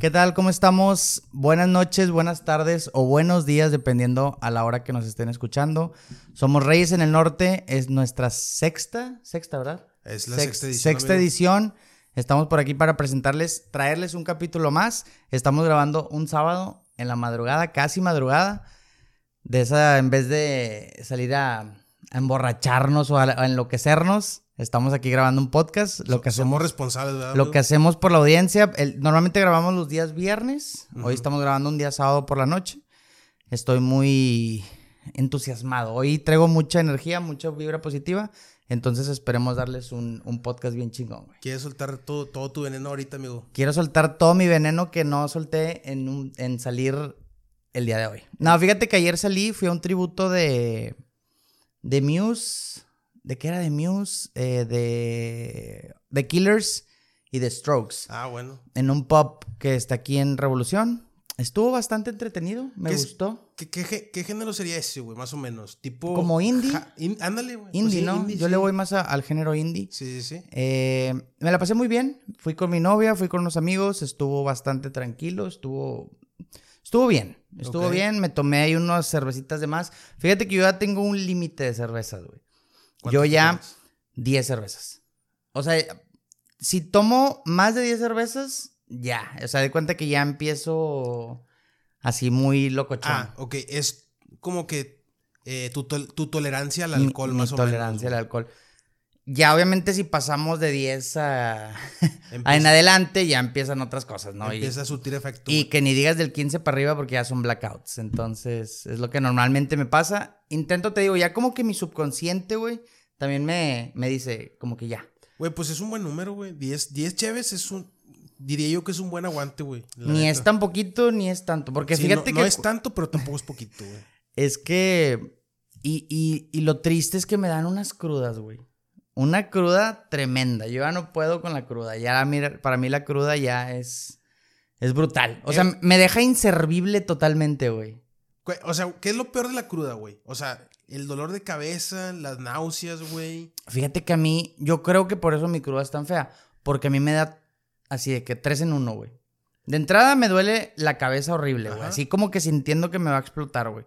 ¿Qué tal? ¿Cómo estamos? Buenas noches, buenas tardes o buenos días, dependiendo a la hora que nos estén escuchando. Somos Reyes en el Norte, es nuestra sexta, sexta, ¿verdad? Es la Sex- sexta edición. Sexta amigo. edición. Estamos por aquí para presentarles, traerles un capítulo más. Estamos grabando un sábado en la madrugada, casi madrugada. De esa, en vez de salir a, a emborracharnos o a, a enloquecernos, estamos aquí grabando un podcast. Lo que Somos hacemos, responsables, ¿verdad? lo que hacemos por la audiencia, el- normalmente grabamos los días viernes. Hoy estamos grabando un día sábado por la noche. Estoy muy entusiasmado. Hoy traigo mucha energía, mucha vibra positiva. Entonces esperemos darles un, un podcast bien chingón, güey. ¿Quieres soltar todo, todo tu veneno ahorita, amigo? Quiero soltar todo mi veneno que no solté en, un- en salir el día de hoy. No, fíjate que ayer salí, fui a un tributo de. de Muse. ¿De qué era de Muse? Eh, de. de Killers y de Strokes. Ah, bueno. En un pub que está aquí en Revolución. Estuvo bastante entretenido, me ¿Qué es- gustó. ¿Qué, qué, gé- qué género sería ese, güey? Más o menos. Tipo. Como indie. Ja- in- ándale, güey. Pues Indie, sí, ¿no? indie, Yo sí. le voy más a- al género indie. Sí, sí, sí. Eh, me la pasé muy bien. Fui con mi novia, fui con unos amigos, estuvo bastante tranquilo, estuvo, estuvo bien, estuvo bien. Me tomé ahí unas cervecitas de más. Fíjate que yo ya tengo un límite de cervezas, güey. ¿Cuántas Yo ya tomas? 10 cervezas. O sea, si tomo más de 10 cervezas, ya. O sea, de cuenta que ya empiezo así muy locochón. Ah, ok. Es como que eh, tu, tol- tu tolerancia al alcohol, mi más o tolerancia al menos. alcohol. Ya, obviamente, si pasamos de 10 a, a en adelante, ya empiezan otras cosas, ¿no? Y- empieza a surtir efecto. Y que ni digas del 15 para arriba porque ya son blackouts. Entonces, es lo que normalmente me pasa. Intento, te digo, ya como que mi subconsciente, güey, también me, me dice como que ya. Güey, pues es un buen número, güey. 10, 10 cheves es un. Diría yo que es un buen aguante, güey. ni neta. es tan poquito ni es tanto. Porque Sí, fíjate no, que no es tanto, pero tampoco es poquito, güey. es que... Y, y, y lo triste es que me dan unas crudas, güey. Una cruda tremenda. Yo ya no puedo con la cruda. Ya, mira, para mí la cruda ya es... Es brutal. O sea, Eh. me deja inservible totalmente, güey. O sea, ¿qué es lo peor de la cruda, güey? O sea, el dolor de cabeza, las náuseas, güey. Fíjate que a mí, yo creo que por eso mi cruda es tan fea. Porque a mí me da así de que tres en uno, güey. De entrada me duele la cabeza horrible, güey. Así como que sintiendo que me va a explotar, güey.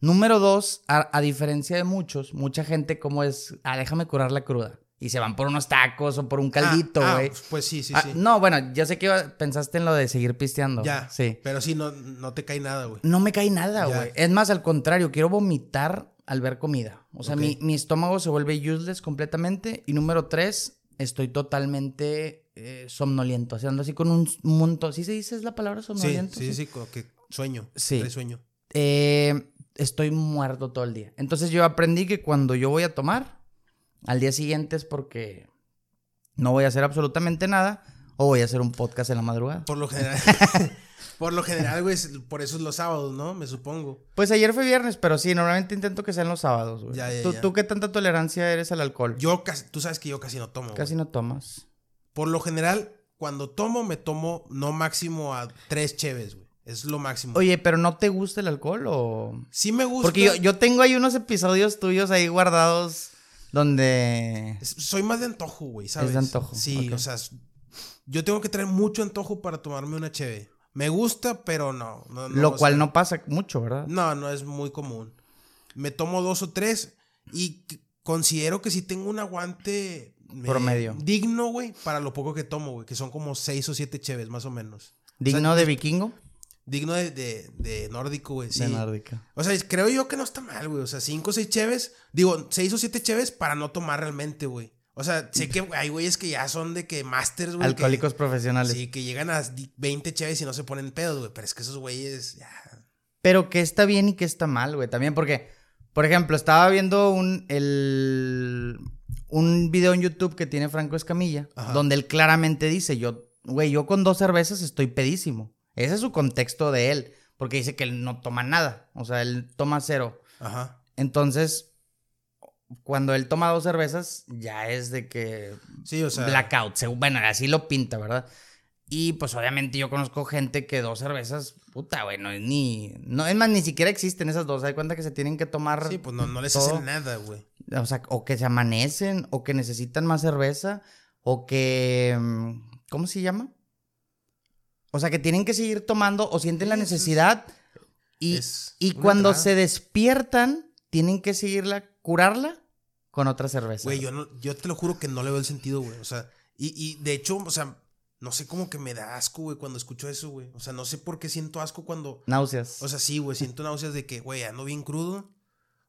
Número dos, a, a diferencia de muchos, mucha gente como es, ah, déjame curar la cruda. Y se van por unos tacos o por un caldito, Ah, ah, güey. pues sí, sí, Ah, sí. no, bueno, yo sé que iba- pensaste en lo de seguir pisteando. ya. Sí. Pero sí, no, no te cae nada, güey. No me cae nada, Ya. güey. Es más, al contrario, quiero vomitar al ver comida. O sea, mi, mi estómago se vuelve useless completamente. Y número tres, estoy totalmente eh, somnoliento. O sea, ando así con un montón. ¿Sí se dice es la palabra Sí, somnoliento? sí, sí, como que sueño. Sí. sueño. Eh, estoy muerto todo el día. Entonces yo aprendí que cuando yo voy a tomar, al día siguiente es porque no voy a hacer absolutamente nada o voy a hacer un podcast en la madrugada. Por lo general. por lo general, güey, por eso es los sábados, ¿no? Me supongo. Pues ayer fue viernes, pero sí, normalmente intento que sean los sábados. güey. Ya, ya, ¿Tú, ya. ¿Tú qué tanta tolerancia eres al alcohol? Yo casi, tú sabes que yo casi no tomo. Casi güey. no tomas. Por lo general, cuando tomo, me tomo no máximo a tres cheves, güey. Es lo máximo. Oye, pero ¿no te gusta el alcohol o...? sí me gusta. Porque yo, yo tengo ahí unos episodios tuyos ahí guardados donde... Es- Soy más de antojo, güey, ¿sabes? de antojo, Sí, o sea, yo tengo que traer mucho antojo para tomarme una cheve. Me gusta, pero no. no, no, lo cual sea, no pasa mucho, ¿verdad? No, no es muy común. Me tomo dos o tres y considero que sí tengo un aguante eh, Promedio. digno, güey, para lo poco que tomo, güey, que son como seis o siete cheves, más o menos. ¿Digno de vikingo? Digno de, de, de nórdico, güey, sí. De nórdica. O sea, creo yo que no está mal, güey. O sea, cinco o seis cheves. Digo, seis o siete cheves para no tomar realmente, güey. O sea, sé que hay güeyes que ya son de que masters, güey. que- Alcohólicos profesionales. Sí, que llegan a 20 cheves y no se ponen pedos, güey. Pero es que esos güeyes ya. Pero qué está bien y qué está mal, güey. También porque, por ejemplo, estaba viendo un, el, un video en YouTube que tiene Franco Escamilla, Ajá. donde él claramente dice, yo, güey, yo con dos cervezas estoy pedísimo. Ese es su contexto de él, porque dice que él no toma nada, o sea, él toma cero. Ajá. Entonces, cuando él toma dos cervezas, ya es de que Sí, o sea. blackout. Bueno, así lo pinta, ¿verdad? Y pues obviamente yo conozco gente que dos cervezas, puta, güey, no es ni. No, es más, ni siquiera existen esas dos. Hay cuenta que se tienen que tomar. Sí, pues no, no les todo. hacen nada, güey. O sea, o que se amanecen, o que necesitan más cerveza, o que. mm, ¿Cómo se llama? O sea, que tienen que seguir tomando o sienten la Sí, eso es- necesidad y, y cuando entrada. se despiertan, tienen que seguirla, curarla con otra cerveza. Güey, yo, no, yo te lo juro que no le veo el sentido, güey. O sea, y, y de hecho, o sea, no sé cómo que me da asco, güey, cuando escucho eso, güey. O sea, no sé por qué siento asco cuando. Náuseas. O sea, sí, güey, siento náuseas de que, güey, ando bien crudo.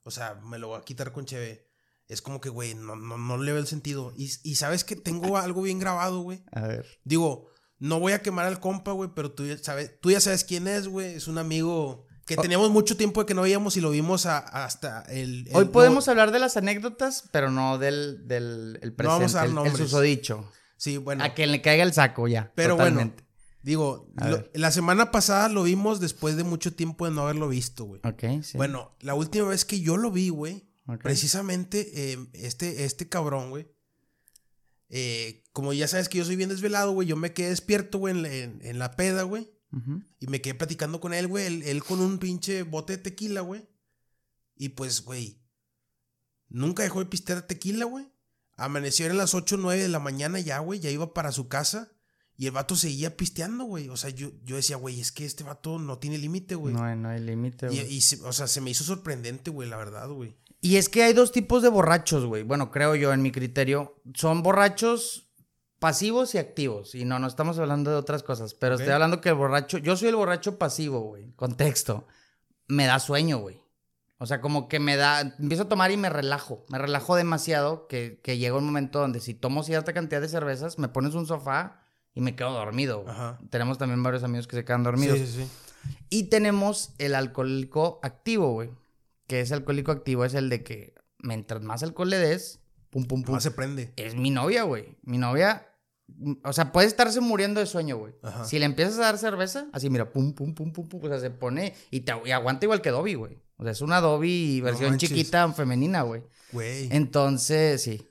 O sea, me lo voy a quitar con cheve. Es como que, güey, no, no, no le veo el sentido. Y, y sabes que tengo algo bien grabado, güey. a ver. Digo, no voy a quemar al compa, güey, pero tú ya sabes, tú ya sabes quién es, güey. Es un amigo que teníamos mucho tiempo de que no veíamos y lo vimos a- hasta el. el- Hoy no- podemos hablar de las anécdotas, pero no del, del el presente, No vamos a dar el- el, nombres. susodicho. Sí, bueno. A que le caiga el saco ya. Pero totalmente. bueno, digo, lo- la semana pasada lo vimos después de mucho tiempo de no haberlo visto, güey. Ok, sí. Bueno, la última vez que yo lo vi, güey, precisamente eh, este, este cabrón, güey. eh, como ya sabes que yo soy bien desvelado, güey, yo me quedé despierto, güey, en, la- en- en la peda, güey. Y me quedé platicando con él, güey. Él, él con un pinche bote de tequila, güey. Y pues, güey. Nunca dejó de pistear tequila, güey. Amaneció eran las 8 o 9 de la mañana ya, güey. Ya iba para su casa. Y el vato seguía pisteando, güey. O sea, yo, yo decía, güey, es que este vato no tiene límite, güey. No, no hay límite, y, güey. y se- o sea, se me hizo sorprendente, güey, la verdad, güey. Y es que hay dos tipos de borrachos, güey. Bueno, creo yo, en mi criterio. Son borrachos pasivos y activos. Y no, no estamos hablando de otras cosas. Pero estoy hablando que el borracho. Yo soy el borracho pasivo, güey. Contexto. Me da sueño, güey. O sea, como que me da. Empiezo a tomar y me relajo. Me relajo demasiado que, que llega un momento donde si tomo cierta cantidad de cervezas, me pones un sofá y me quedo dormido. Ajá. Tenemos también varios amigos que se quedan dormidos. Sí, sí, sí. Y tenemos el alcohólico activo, güey. Que ese alcohólico activo es el de que mientras más alcohol le des, pum, pum, pum. Más se prende. Es mi novia, güey. Mi novia, o sea, puede estarse muriendo de sueño, güey. Ajá. Si le empiezas a dar cerveza, así mira, pum, pum, pum, pum, pum, o sea, se pone y, te, y aguanta igual que Dobby, güey. O sea, es una Dobby versión chiquita femenina, güey. Güey. Entonces, sí.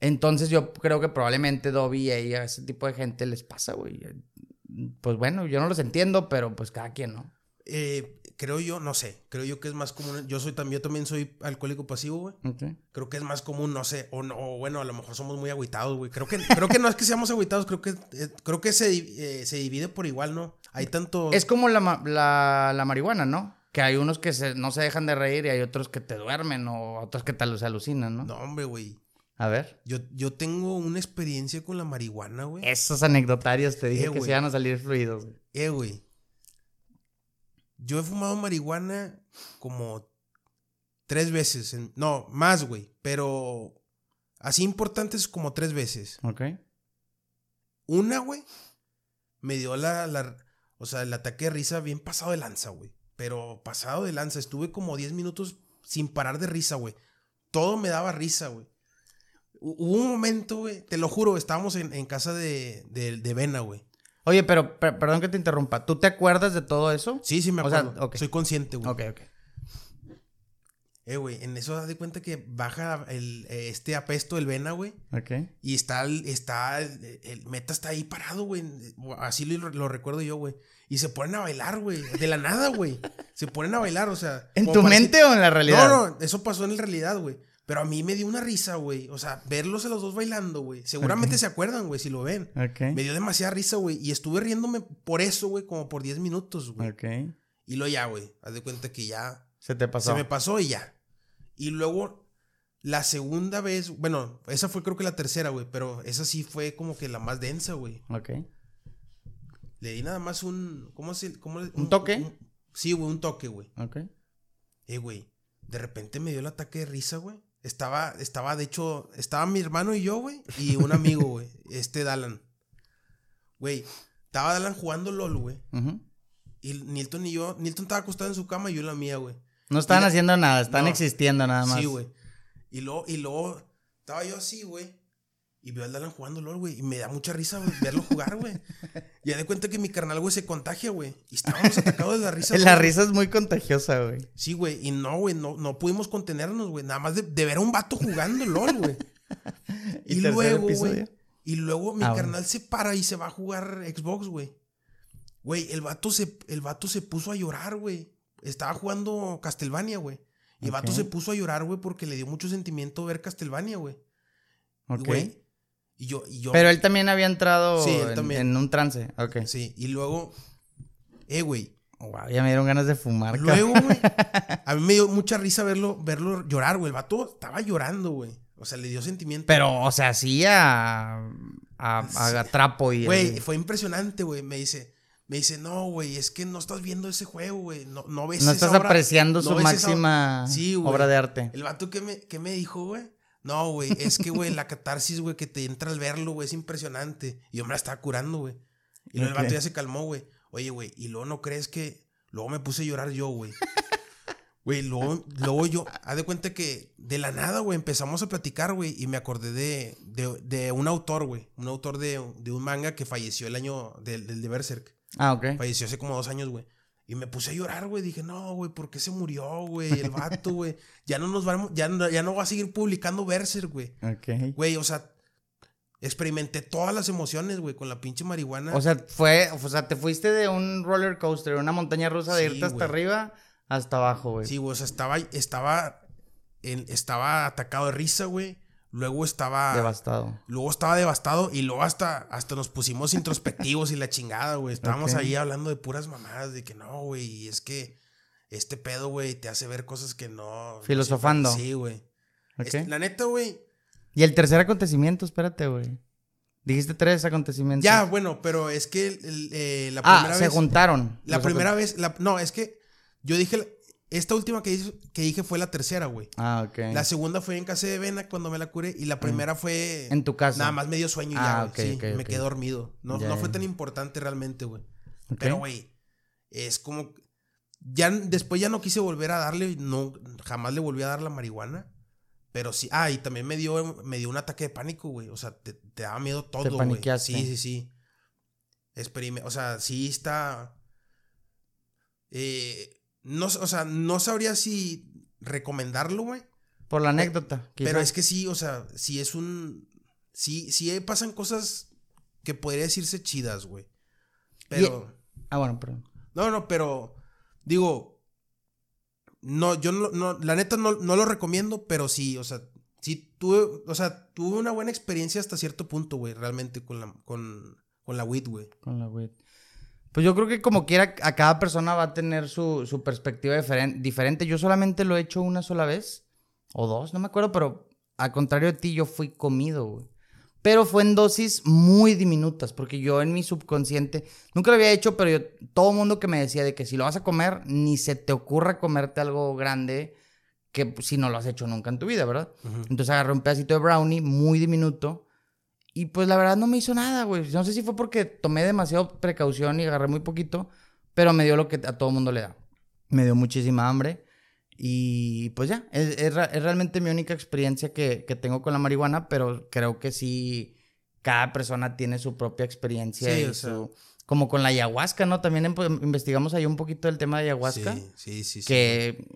Entonces yo creo que probablemente Dobby y ella, ese tipo de gente les pasa, güey. Pues bueno, yo no los entiendo, pero pues cada quien, ¿no? Eh, creo yo, no sé. Creo yo que es más común. Yo soy también, yo también soy alcohólico pasivo, güey. Creo que es más común, no sé, o, no, o bueno, a lo mejor somos muy agüitados, güey. Creo que, creo que no es que seamos agüitados, creo que, eh, creo que se, eh, se divide por igual, ¿no? Hay tanto... Es como la, la, la marihuana, ¿no? Que hay unos que se- no se dejan de reír y hay otros que te duermen o otros que te se alucinan, ¿no? No, hombre, güey. A ver. Yo, yo tengo una experiencia con la marihuana, güey. Esos anecdotarios te dije Eh, que se iban a salir fluidos. güey. Eh, güey. Yo he fumado marihuana como tres veces. en- no, más, güey. Pero así importantes como tres veces. Ok. Una, güey, me dio la, la- O sea, el ataque de risa bien pasado de lanza, güey. Pero pasado de lanza. Estuve como 10 minutos sin parar de risa, güey. Todo me daba risa, güey. Hu- Hubo un momento, güey, te lo juro, estábamos en, en casa de, de, de Vena, güey. Oye, pero per- perdón que te interrumpa. ¿Tú te acuerdas de todo eso? Sí, sí, me O sea, acuerdo. Soy consciente, güey. Ok, ok. Eh, güey, en eso das de cuenta que baja el, eh, este apesto del Vena, güey. Ok. Y está, está, el, el meta está ahí parado, güey. Así lo, lo recuerdo yo, güey. Y se ponen a bailar, güey. De la nada, güey. Se ponen a bailar, o sea. ¿En tu mente o en la realidad? No, no, eso pasó en la realidad, güey. Pero a mí me dio una risa, güey. O sea, verlos a los dos bailando, güey. Seguramente se acuerdan, güey, si lo ven. Ok. Me dio demasiada risa, güey. Y estuve riéndome por eso, güey, como por 10 minutos, güey. Ok. Y luego ya, güey. Haz de cuenta que ya Se te pasó. se me pasó y ya. Y luego, la segunda vez, bueno, esa fue creo que la tercera, güey, pero esa sí fue como que la más densa, güey. Ok. Le di nada más un, ¿cómo se? Cómo le- ¿Un toque? sí, güey, un toque, güey. Ok. Eh, güey, de repente me dio el ataque de risa, güey. Estaba, estaba, de hecho, estaba mi hermano y yo, güey, y un amigo, güey, este Dalan. Güey, estaba Dalan jugando LOL, güey. Y Nilton y yo, Nilton estaba acostado en su cama y yo en la mía, güey. No Mira- haciendo nada, están No. existiendo nada más. Sí, güey. Y luego, y luego estaba yo así, güey. Y veo al Dalan jugando LOL, güey. Y me da mucha risa, güey, verlo jugar, güey. Ya de cuenta que mi carnal, güey, se contagia, güey. Y estábamos atacados de la risa. La risa es muy contagiosa, güey. Sí, güey. Y no, güey, no, no pudimos contenernos, güey. Nada más de, de ver a un vato jugando LOL, güey. ¿Y luego, güey. Y luego mi Ah, carnal se para y se va a jugar Xbox, güey. Güey, el vato se, el vato se puso a llorar, güey. Estaba jugando Castlevania, güey. Y el vato se puso a llorar, güey, porque le dio mucho sentimiento ver Castlevania, güey. Ok. Güey. Y yo, y yo. Pero él también había entrado Sí, él en, también. en un trance. Ok. Sí, y luego. Eh, güey. Wow, ya me dieron ganas de fumar. Luego, güey. A mí me dio mucha risa verlo, verlo llorar, güey. El vato estaba llorando, güey. O sea, le dio sentimiento. Pero, o sea, sí a. a, a trapo y. Güey, fue impresionante, güey. Me dice, me dice, no, güey, es que no estás viendo ese juego, güey. No, no ves No esa estás obra- apreciando no su esa- máxima Sí, obra de arte. El vato que me, que me dijo, güey. No, güey, es que, güey, la catarsis, güey, que te entra al verlo, güey, es impresionante. Y yo me la estaba curando, güey. Y luego el vato ya se calmó, güey. Oye, güey, y luego no crees que. Luego me puse a llorar yo, güey. Güey, luego, luego yo, haz de cuenta que de la nada, güey, empezamos a platicar, güey, y me acordé de, de, de un autor, güey, un autor de, de un manga que falleció el año del, del de Berserk. Ah, ok. Falleció hace como dos años, güey. Y me puse a llorar, güey. Dije, no, güey, ¿por qué se murió, güey? El vato, güey. Ya no nos vamos, ya no, ya no va a seguir publicando Berserk, güey. Ok. Güey, o sea, experimenté todas las emociones, güey, con la pinche marihuana. O sea, fue. O sea, te fuiste de un roller coaster, una montaña rusa de Sí, irte hasta güey. arriba hasta abajo, güey. sí, güey, o sea, estaba, estaba, en- estaba atacado de risa, güey. Luego estaba, Devastado. luego estaba devastado y luego hasta, hasta nos pusimos introspectivos y la chingada, güey. Estábamos ahí hablando de puras mamadas, de que no, güey, y es que este pedo, güey, te hace ver cosas que no. Filosofando. Sí, güey. Ok. Es- La neta, güey. Y el tercer acontecimiento, espérate, güey. Dijiste tres acontecimientos. Ya, bueno, pero es que el- el, eh, la Ah, primera se vez. juntaron. La primera vez. la- no, es que yo dije. Esta última que, dije fue la tercera, güey. Ah, ok. La segunda fue en casa de Vena cuando me la curé. Y la primera fue. En tu casa. Nada más me dio sueño y Ah, ya, güey. ok, sí, me quedé dormido. No, no fue tan importante realmente, güey. Pero, güey, es como. Ya después ya no quise volver a darle. No, jamás le volví a dar la marihuana. Pero sí. Ah, y también me dio, me dio un ataque de pánico, güey. O sea, te, te daba miedo todo, güey. Sí, sí, sí. Experime- o sea, sí está. Eh, no, o sea, no sabría si recomendarlo, güey. Por la anécdota. Pero es que sí, o sea, sí es un. Sí, sí pasan cosas que podría decirse chidas, güey. Pero. Ah, bueno, perdón. No, no, pero. Digo. No, yo no, no la neta no, no lo recomiendo, pero sí, o sea, sí tuve, o sea, tuve una buena experiencia hasta cierto punto, güey, realmente con la, con, con la weed, güey. Con la weed. Pues yo creo que como quiera, a cada persona va a tener su, su perspectiva diferen- diferente. Yo solamente lo he hecho una sola vez. O dos, no me acuerdo, pero al contrario de ti, yo fui comido, güey. Pero fue en dosis muy diminutas, porque yo en mi subconsciente, nunca lo había hecho, pero yo, todo mundo que me decía de que si lo vas a comer, ni se te ocurra comerte algo grande que pues, si no lo has hecho nunca en tu vida, ¿verdad? Entonces agarré un pedacito de brownie muy diminuto. Y pues la verdad no me hizo nada, güey. No sé si fue porque tomé demasiado precaución y agarré muy poquito, pero me dio lo que a todo mundo le da. Me dio muchísima hambre. Y pues ya, es, es realmente mi única experiencia que, que tengo con la marihuana, pero creo que sí, cada persona tiene su propia experiencia. Sí, y o sea. su- Como con la ayahuasca, ¿no? También investigamos ahí un poquito el tema de ayahuasca. Sí, sí, sí. sí. que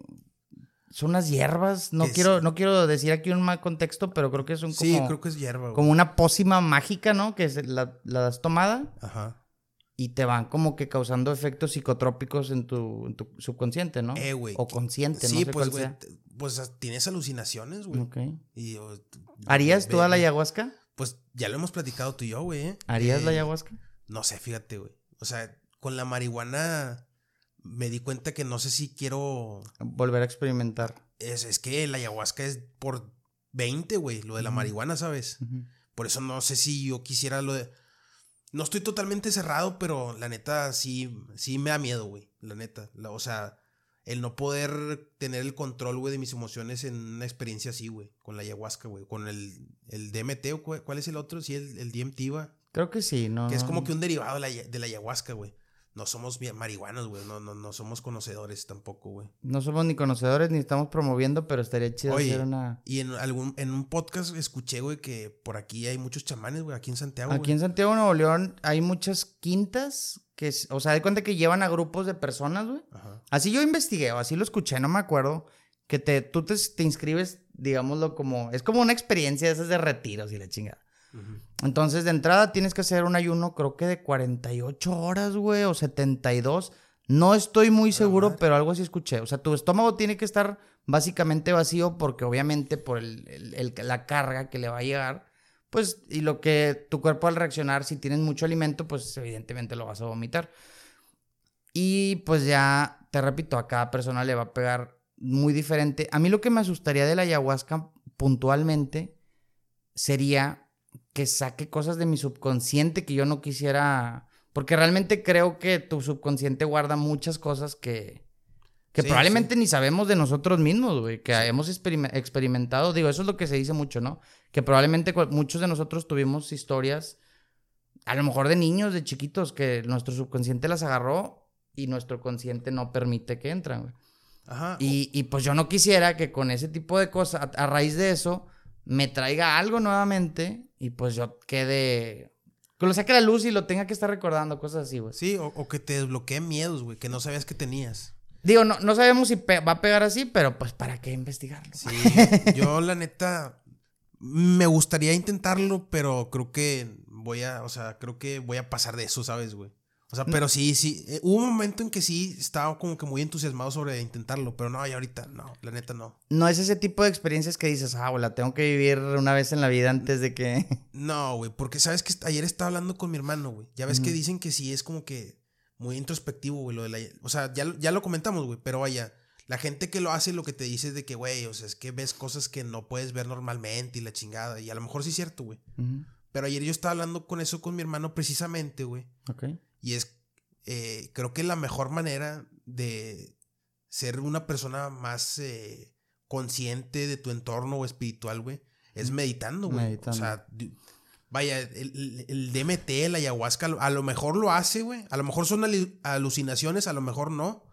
son unas hierbas. No quiero, no quiero decir aquí un mal contexto, pero creo que son como, Sí, creo que es hierba, güey. como una pócima mágica, ¿no? Que se- la, la das tomada Ajá. y te van como que causando efectos psicotrópicos en tu, en tu subconsciente, ¿no? Eh, güey. O consciente, Sí, no sé pues, güey. Pues tienes alucinaciones, güey. Ok. Y, o, ¿Harías toda la ayahuasca? Pues ya lo hemos platicado tú y yo, güey. ¿eh? ¿Harías la Eh, ayahuasca? No sé, fíjate, güey. O sea, con la marihuana me di cuenta que no sé si quiero. Volver a experimentar. Es, es que la ayahuasca es por 20, güey. Lo de la marihuana, ¿sabes? Por eso no sé si yo quisiera lo de. No estoy totalmente cerrado, pero la neta sí, sí me da miedo, güey. La neta. La- o sea, el no poder tener el control, güey, de mis emociones en una experiencia así, güey. Con la ayahuasca, güey. Con el, el DMT o cu- cuál es el otro? Sí, el, el DMT, va. Creo que sí, ¿no? Que es como que un derivado de la, de la ayahuasca, güey. No somos bien marihuanos, güey. No, no, no somos conocedores tampoco, güey. No somos ni conocedores ni estamos promoviendo, pero estaría chido Oye, hacer una... Y en algún en un podcast escuché, güey, que por aquí hay muchos chamanes, güey, aquí en Santiago. Aquí güey. en Santiago, Nuevo León, hay muchas quintas que, o sea, de cuenta que llevan a grupos de personas, güey. Ajá. Así yo investigué, o así lo escuché, no me acuerdo. Que te, tú te, te inscribes, digámoslo, como. Es como una experiencia de esas de retiros y la chingada. Entonces, de entrada tienes que hacer un ayuno, creo que de 48 horas, güey, o 72. No estoy muy seguro, pero algo así escuché. O sea, tu estómago tiene que estar básicamente vacío porque, obviamente, por el- el- el- la carga que le va a llegar, pues, y lo que tu cuerpo al reaccionar, si tienes mucho alimento, pues evidentemente lo vas a vomitar. Y pues ya, te repito, a cada persona le va a pegar muy diferente. A mí lo que me asustaría de la ayahuasca puntualmente sería que saque cosas de mi subconsciente que yo no quisiera, porque realmente creo que tu subconsciente guarda muchas cosas que, que Sí, probablemente ni sabemos de nosotros mismos, güey, que hemos experime- experimentado. Digo, eso es lo que se dice mucho, ¿no? Que probablemente muchos de nosotros tuvimos historias, a lo mejor de niños, de chiquitos, que nuestro subconsciente las agarró y nuestro consciente no permite que entran, güey. Ajá. Y, y, pues yo no quisiera que con ese tipo de cosas, a, a raíz de eso, me traiga algo nuevamente y pues yo quede. Que lo saque a la luz y lo tenga que estar recordando, cosas así, güey. Sí, o, o que te desbloqueen miedos, güey, que no sabías que tenías. Digo, no, no sabemos si va a pegar así, pero pues ¿para qué investigarlo? Sí, yo la neta me gustaría intentarlo, pero creo que voy a, o sea, creo que voy a pasar de eso, ¿sabes, güey? O sea, pero sí, sí, eh, hubo un momento en que sí estaba como que muy entusiasmado sobre intentarlo, pero no, y ahorita no, la neta no. No es ese tipo de experiencias que dices, ah, güey, la tengo que vivir una vez en la vida antes de que. No, güey, porque sabes que ayer estaba hablando con mi hermano, güey. Ya ves que dicen que sí es como que muy introspectivo, güey, lo de la... O sea, ya, lo- ya lo comentamos, güey, pero vaya, la gente que lo hace lo que te dice es de que, güey, o sea, es que ves cosas que no puedes ver normalmente y la chingada, y a lo mejor sí es cierto, güey. Pero ayer yo estaba hablando con eso con mi hermano precisamente, güey. Ok. Y es, eh, creo que la mejor manera de ser una persona más eh, consciente de tu entorno o espiritual, güey, es meditando, güey. O Meditando. sea, di- vaya, el, el- el DMT, la ayahuasca, a lo mejor lo hace, güey. A lo mejor son alucinaciones, a lo mejor no.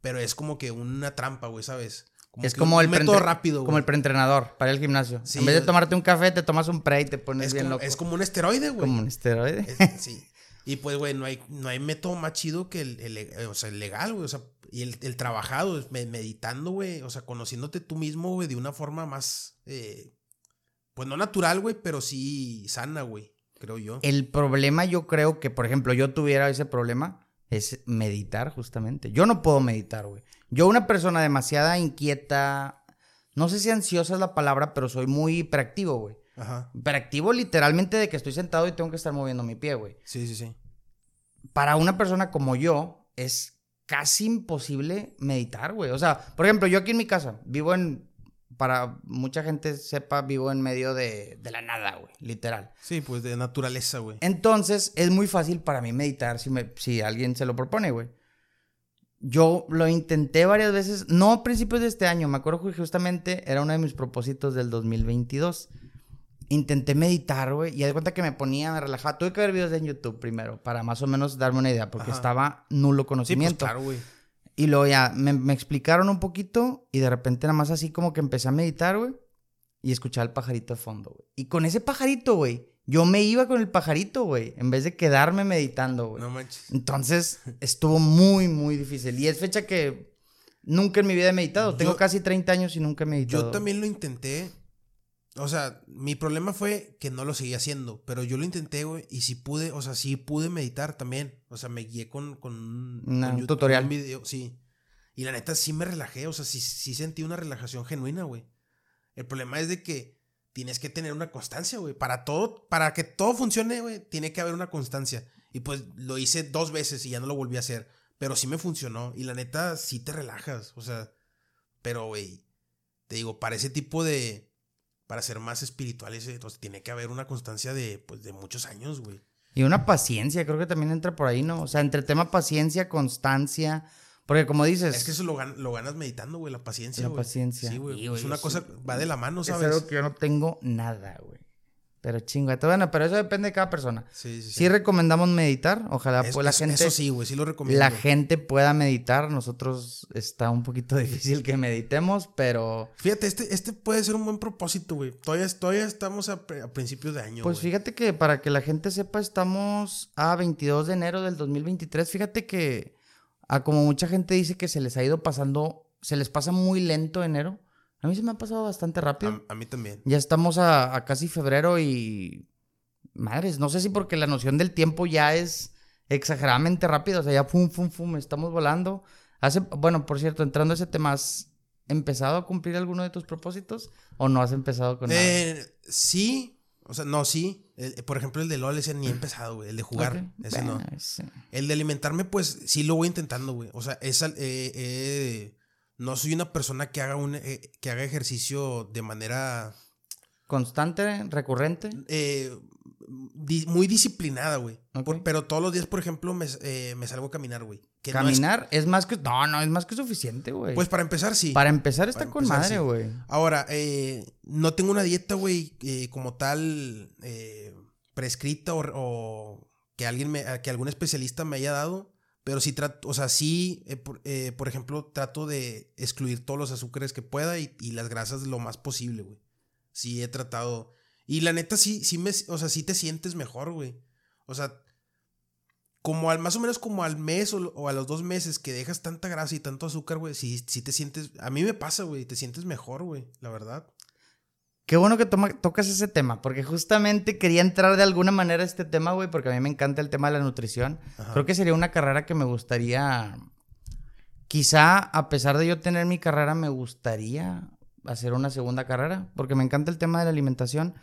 Pero es como que una trampa, güey, ¿sabes? es como el, método rápido, güey. como el preentrenador para al gimnasio. Sí, en vez de tomarte un café, te tomas un pre y te pones es, bien como, loco. es como un esteroide, güey. Como un esteroide. Es- sí. Y pues, güey, no hay, no hay método más chido que el, el- eh, o sea, el legal, güey. O sea, y el, el trabajado, meditando, güey. O sea, conociéndote tú mismo, güey, de una forma más, eh, pues no natural, güey, pero sí sana, güey, creo yo. El problema, yo creo que, por ejemplo, yo tuviera ese problema, es meditar, justamente. Yo no puedo meditar, güey. Yo, una persona demasiada inquieta, no sé si ansiosa es la palabra, pero soy muy hiperactivo, güey. Ajá. Hiperactivo literalmente de que estoy sentado y tengo que estar moviendo mi pie, güey. Sí, sí, sí. Para una persona como yo, es casi imposible meditar, güey. O sea, por ejemplo, yo aquí en mi casa, vivo en, para mucha gente sepa, vivo en medio de, de la nada, güey, literal. Sí, pues de naturaleza, güey. Entonces, es muy fácil para mí meditar si, me, si alguien se lo propone, güey. Yo lo intenté varias veces, no a principios de este año, me acuerdo que justamente era uno de mis propósitos del 2022. Intenté meditar, güey, y de cuenta que me ponía, me relajaba. Tuve que ver videos en YouTube primero, para más o menos darme una idea, porque Ajá. estaba nulo Sí, pues conocimiento. claro, güey. Y luego ya me, me explicaron un poquito y de repente nada más así como que empecé a meditar, güey. Y escuchaba el pajarito de fondo, güey. Y con ese pajarito, güey, yo me iba con el pajarito, güey, en vez de quedarme meditando, güey. No manches. Entonces estuvo muy, muy difícil. Y es fecha que nunca en mi vida he meditado. Tengo casi 30 años y nunca he meditado. Yo también lo intenté. O sea, mi problema fue que no lo seguía haciendo, pero yo lo intenté, güey, y sí pude, o sea, sí pude meditar también. O sea, me guié con, con un, con YouTube, tutorial. un video, sí. Y la neta sí me relajé, o sea, sí, sí sentí una relajación genuina, güey. El problema es de que tienes que tener una constancia, güey. Para todo, para que todo funcione, güey, tiene que haber una constancia. Y pues lo hice dos veces y ya no lo volví a hacer. Pero sí me funcionó. Y la neta, sí te relajas. O sea, pero, güey, te digo, para ese tipo de. Para ser más espirituales, entonces tiene que haber una constancia de, pues, de muchos años, güey. Y una paciencia, creo que también entra por ahí, ¿no? O sea, entre tema paciencia, constancia. Porque como dices... Es que eso lo, gan- lo ganas meditando, güey, la paciencia, La paciencia. Sí, güey. Es una es- cosa, va de la mano, es ¿sabes? algo que yo no tengo nada, güey. Pero chingate. Bueno, pero eso depende de cada persona. Sí, sí, sí. Sí recomendamos meditar. Ojalá Es- pues la gente... Eso sí, güey, sí lo recomiendo. la gente pueda meditar. Nosotros está un poquito difícil que meditemos, pero... Fíjate, este, este puede ser un buen propósito, güey. Todavía, todavía estamos a, a principios de año, Pues güey. fíjate que para que la gente sepa, estamos a 22 de enero del 2023. Fíjate que a como mucha gente dice que se les ha ido pasando, se les pasa muy lento enero. A mí se me ha pasado bastante rápido. A, a mí también. Ya estamos a, a casi febrero y... Madres, no sé si porque la noción del tiempo ya es exageradamente rápida. O sea, ya fum, fum, fum, estamos volando. Hace, bueno, por cierto, entrando a ese tema, ¿has empezado a cumplir alguno de tus propósitos? ¿O no has empezado con nada? Eh, sí, O sea, no, sí. El- por ejemplo, el de LOL ese ni he empezado, güey. El de jugar. Ese bueno, no. ese- El de alimentarme, pues sí lo voy intentando, güey. O sea, es, al- eh, eh, no soy una persona que haga, un, eh, que haga ejercicio de manera Constante, recurrente. eh, di- muy disciplinada, güey. Pero todos los días, por ejemplo, me, eh, me salgo a caminar, güey. Que no es- Caminar es... más que. No, no, es más que suficiente, güey. pues para empezar, sí. Para empezar está Para con empezar, madre, sí. güey. Ahora, eh, no tengo una dieta, güey, eh, como tal eh, prescrita o, o que alguien me, que algún especialista me haya dado, pero sí trato, o sea, sí, eh, por, eh, por ejemplo, trato de excluir todos los azúcares que pueda y, las grasas lo más posible, güey. Sí he tratado. Y la neta, sí, sí me, o sea, sí te sientes mejor, güey. O sea, como al, más o menos como al mes o, o a los dos meses que dejas tanta grasa y tanto azúcar, güey, sí, sí te sientes, a mí me pasa, güey, te sientes mejor, güey, la verdad. Qué bueno que toma- tocas ese tema, porque justamente quería entrar de alguna manera a este tema, güey, porque a mí me encanta el tema de la nutrición. Ajá. Creo que sería una carrera que me gustaría. Quizá, a pesar de yo tener mi carrera, me gustaría hacer una segunda carrera, porque me encanta el tema de la alimentación.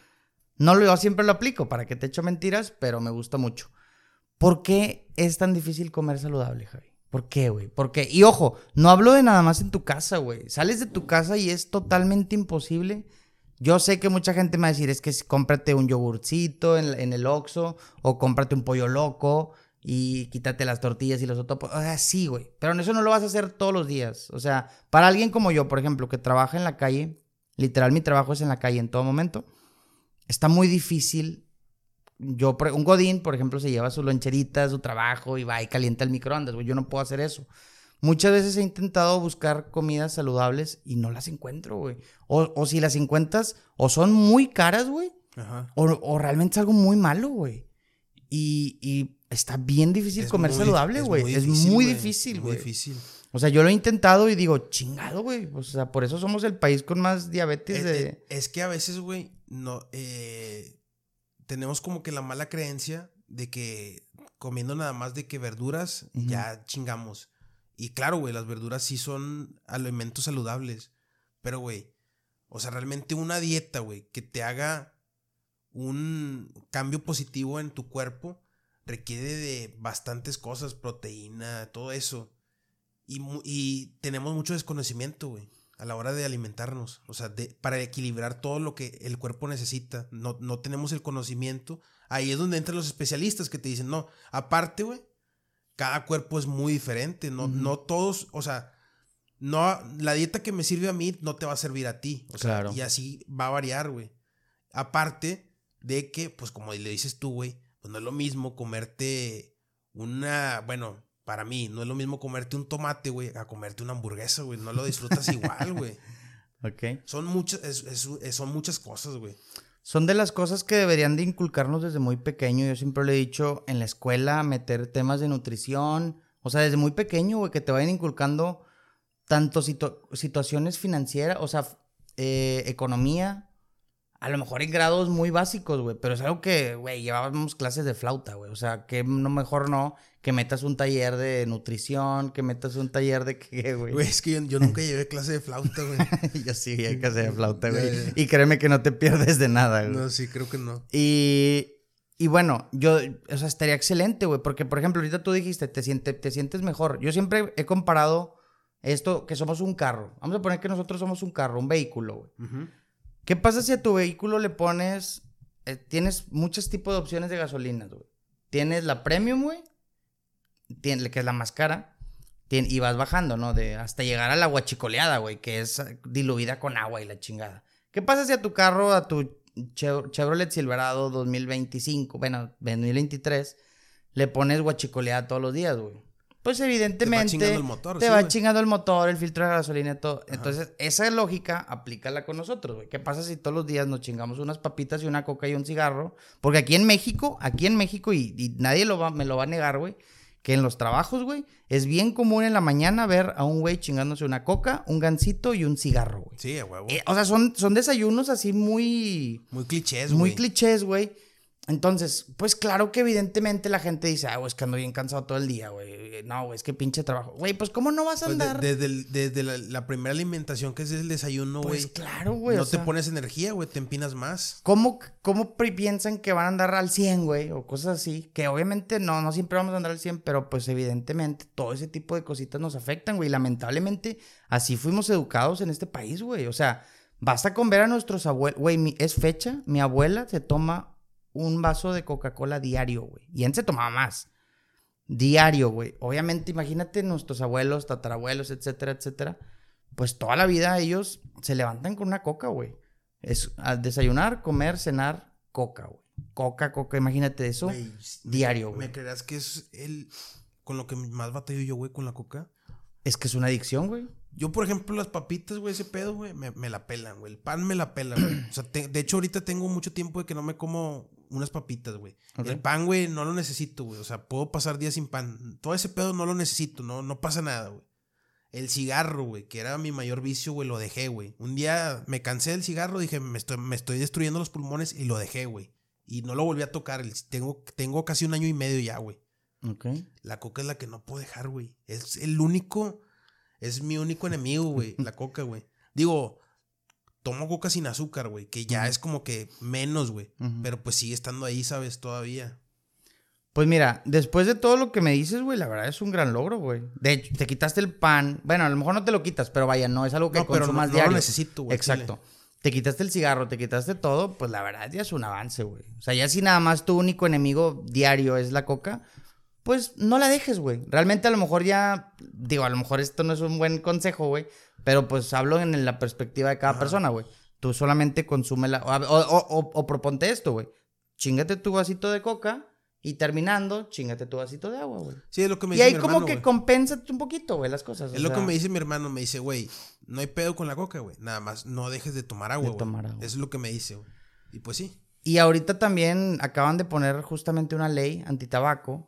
No lo yo siempre lo aplico, para que te echo mentiras, pero me gusta mucho. ¿Por qué es tan difícil comer saludable, Javi? ¿Por qué, güey? ¿Por qué? Y ojo, no hablo de nada más en tu casa, güey. Sales de tu casa y es totalmente imposible. Yo sé que mucha gente me va a decir, es que cómprate un yogurcito en, en el Oxxo o cómprate un pollo loco y quítate las tortillas y los otros. O sea, sí, güey. Pero eso no lo vas a hacer todos los días. O sea, para alguien como yo, por ejemplo, que trabaja en la calle, literal mi trabajo es en la calle en todo momento, está muy difícil. Yo, un Godín, por ejemplo, se lleva su loncherita, su trabajo y va y calienta el microondas, güey. Yo no puedo hacer eso. Muchas veces he intentado buscar comidas saludables y no las encuentro, güey. O, o si las encuentras, o son muy caras, güey, Ajá. o, o realmente es algo muy malo, güey. Y, y está bien difícil Es comer muy- saludable, güey. Es muy difícil, Muy güey. difícil. O sea, yo lo he intentado y digo, chingado, güey. O sea, por eso somos el país con más diabetes Es, de... es- que a veces, güey, no, eh, tenemos como que la mala creencia de que comiendo nada más de que verduras ya chingamos. Y claro, güey, las verduras sí son alimentos saludables. Pero, güey, o sea, realmente una dieta, güey, que te haga un cambio positivo en tu cuerpo requiere de bastantes cosas, proteína, todo eso. Y, y tenemos mucho desconocimiento, güey, a la hora de alimentarnos. O sea, de- para equilibrar todo lo que el cuerpo necesita. No, no tenemos el conocimiento. Ahí es donde entran los especialistas que te dicen, no, aparte, güey, cada cuerpo es muy diferente. No, no todos, o sea, no, la dieta que me sirve a mí no te va a servir a ti. O sea, Claro. y así va a variar, güey. Aparte de que, pues como le dices tú, güey, pues no es lo mismo comerte una, bueno, para mí, no es lo mismo comerte un tomate, güey, a comerte una hamburguesa, güey. No lo disfrutas igual, güey. Ok. Son muchas, es- es- son muchas cosas, güey. Son de las cosas que deberían de inculcarnos desde muy pequeño. Yo siempre le he dicho en la escuela, meter temas de nutrición. O sea, desde muy pequeño, güey, que te vayan inculcando tanto situ- situaciones financieras, o sea, eh, economía, a lo mejor en grados muy básicos, güey. Pero es algo que, güey, llevábamos clases de flauta, güey. O sea, que no mejor no que metas un taller de nutrición, que metas un taller de qué, güey. Güey, es que yo, yo nunca llevé clase de flauta, güey. Yo sí, hay que hacer flauta, güey. Y créeme que no te pierdes de nada, güey. No, sí, creo que no. Y, y bueno, yo, o sea, estaría excelente, güey, porque por ejemplo, ahorita tú dijiste, te, siente, te sientes mejor. Yo siempre he comparado esto, que somos un carro. Vamos a poner que nosotros somos un carro, un vehículo, güey. ¿Qué pasa si a tu vehículo le pones, eh, tienes muchos tipos de opciones de gasolinas, güey? Tienes la premium, güey, que es la más cara, tien- y vas bajando, ¿no? De, hasta llegar a la guachicoleada, güey, que es eh, diluida con agua y la chingada. ¿Qué pasa si a tu carro, a tu Chev- Chevrolet Silverado 2025, bueno, 2023, le pones guachicoleada todos los días, güey? Pues evidentemente chingando el motor, te sí, va chingando el motor, el filtro de gasolina y todo. Entonces, esa lógica aplícala con nosotros, güey. ¿Qué pasa si todos los días nos chingamos unas papitas y una coca y un cigarro? Porque aquí en México, aquí en México, y, y nadie lo va, me lo va a negar, güey, que en los trabajos, güey, es bien común en la mañana ver a un güey chingándose una coca, un gansito y un cigarro, güey. Sí, huevo. Eh, o sea, son, son desayunos así muy, muy clichés, muy güey. clichés, güey. Entonces, pues claro que evidentemente la gente dice, ah, güey, es que ando bien cansado todo el día, güey. No, güey, es que pinche trabajo. Güey, pues ¿cómo no vas a Pues de- andar? desde el- desde la, la primera alimentación que es el desayuno, güey. pues claro, güey. no te sea, pones energía, güey, te empinas más. ¿Cómo, cómo piensan que van a andar al 100, güey? O cosas así. Que obviamente no, no siempre vamos a andar al 100, pero pues evidentemente todo ese tipo de cositas nos afectan, güey. Lamentablemente así fuimos educados en este país, güey. O sea, basta con ver a nuestros abuelos. Güey, es fecha, mi abuela se toma un vaso de Coca-Cola diario, güey. Y él se tomaba más. Diario, güey. Obviamente, imagínate nuestros abuelos, tatarabuelos, etcétera, etcétera. Pues toda la vida ellos se levantan con una coca, güey. Es al desayunar, comer, cenar, coca, güey. Coca, coca, imagínate eso. Me- diario, güey. ¿Me creerás que es el con lo que más batallo yo, güey, con la coca? Es que es una adicción, güey. Yo, por ejemplo, las papitas, güey, ese pedo, güey, me, me la pelan, güey. El pan me la pela, güey. O sea, te- de hecho, ahorita tengo mucho tiempo de que no me como unas papitas, güey. El pan, güey, no lo necesito, güey. O sea, puedo pasar días sin pan. Todo ese pedo no lo necesito, no, no pasa nada, güey. El cigarro, güey, que era mi mayor vicio, güey, lo dejé, güey. Un día me cansé del cigarro, dije, me estoy, me estoy destruyendo los pulmones y lo dejé, güey. Y no lo volví a tocar. Tengo, tengo casi un año y medio ya, güey. La coca es la que no puedo dejar, güey. Es el único, es mi único enemigo, güey. La coca, güey. Digo, tomo coca sin azúcar, güey. Que ya es como que menos, güey. Pero pues sigue estando ahí, ¿sabes? Todavía. Pues mira, después de todo lo que me dices, güey, la verdad es un gran logro, güey. De hecho, te quitaste el pan. Bueno, a lo mejor no te lo quitas, pero vaya, no es algo que No, pero no, consumas no diario. lo necesito, güey. Exacto. Te quitaste el cigarro, te quitaste todo, pues la verdad ya es un avance, güey. O sea, ya si nada más tu único enemigo diario es la coca, pues no la dejes, güey. Realmente a lo mejor ya, digo, a lo mejor esto no es un buen consejo, güey, pero pues hablo en la perspectiva de cada Ajá. persona, güey. Tú solamente consúmela, o, o, o- o proponte esto, güey. Chingate tu vasito de coca y terminando, chingate tu vasito de agua, güey. Sí, es lo que me Y dice ahí mi como hermano, que güey. compénsate un poquito, güey, las cosas. o Es lo que me dice mi hermano. Me dice, güey, no hay pedo con la coca, güey. Nada más, no dejes de tomar agua, De tomar agua. Es lo que me dice, güey. Y pues sí. Y ahorita también acaban de poner justamente una ley antitabaco.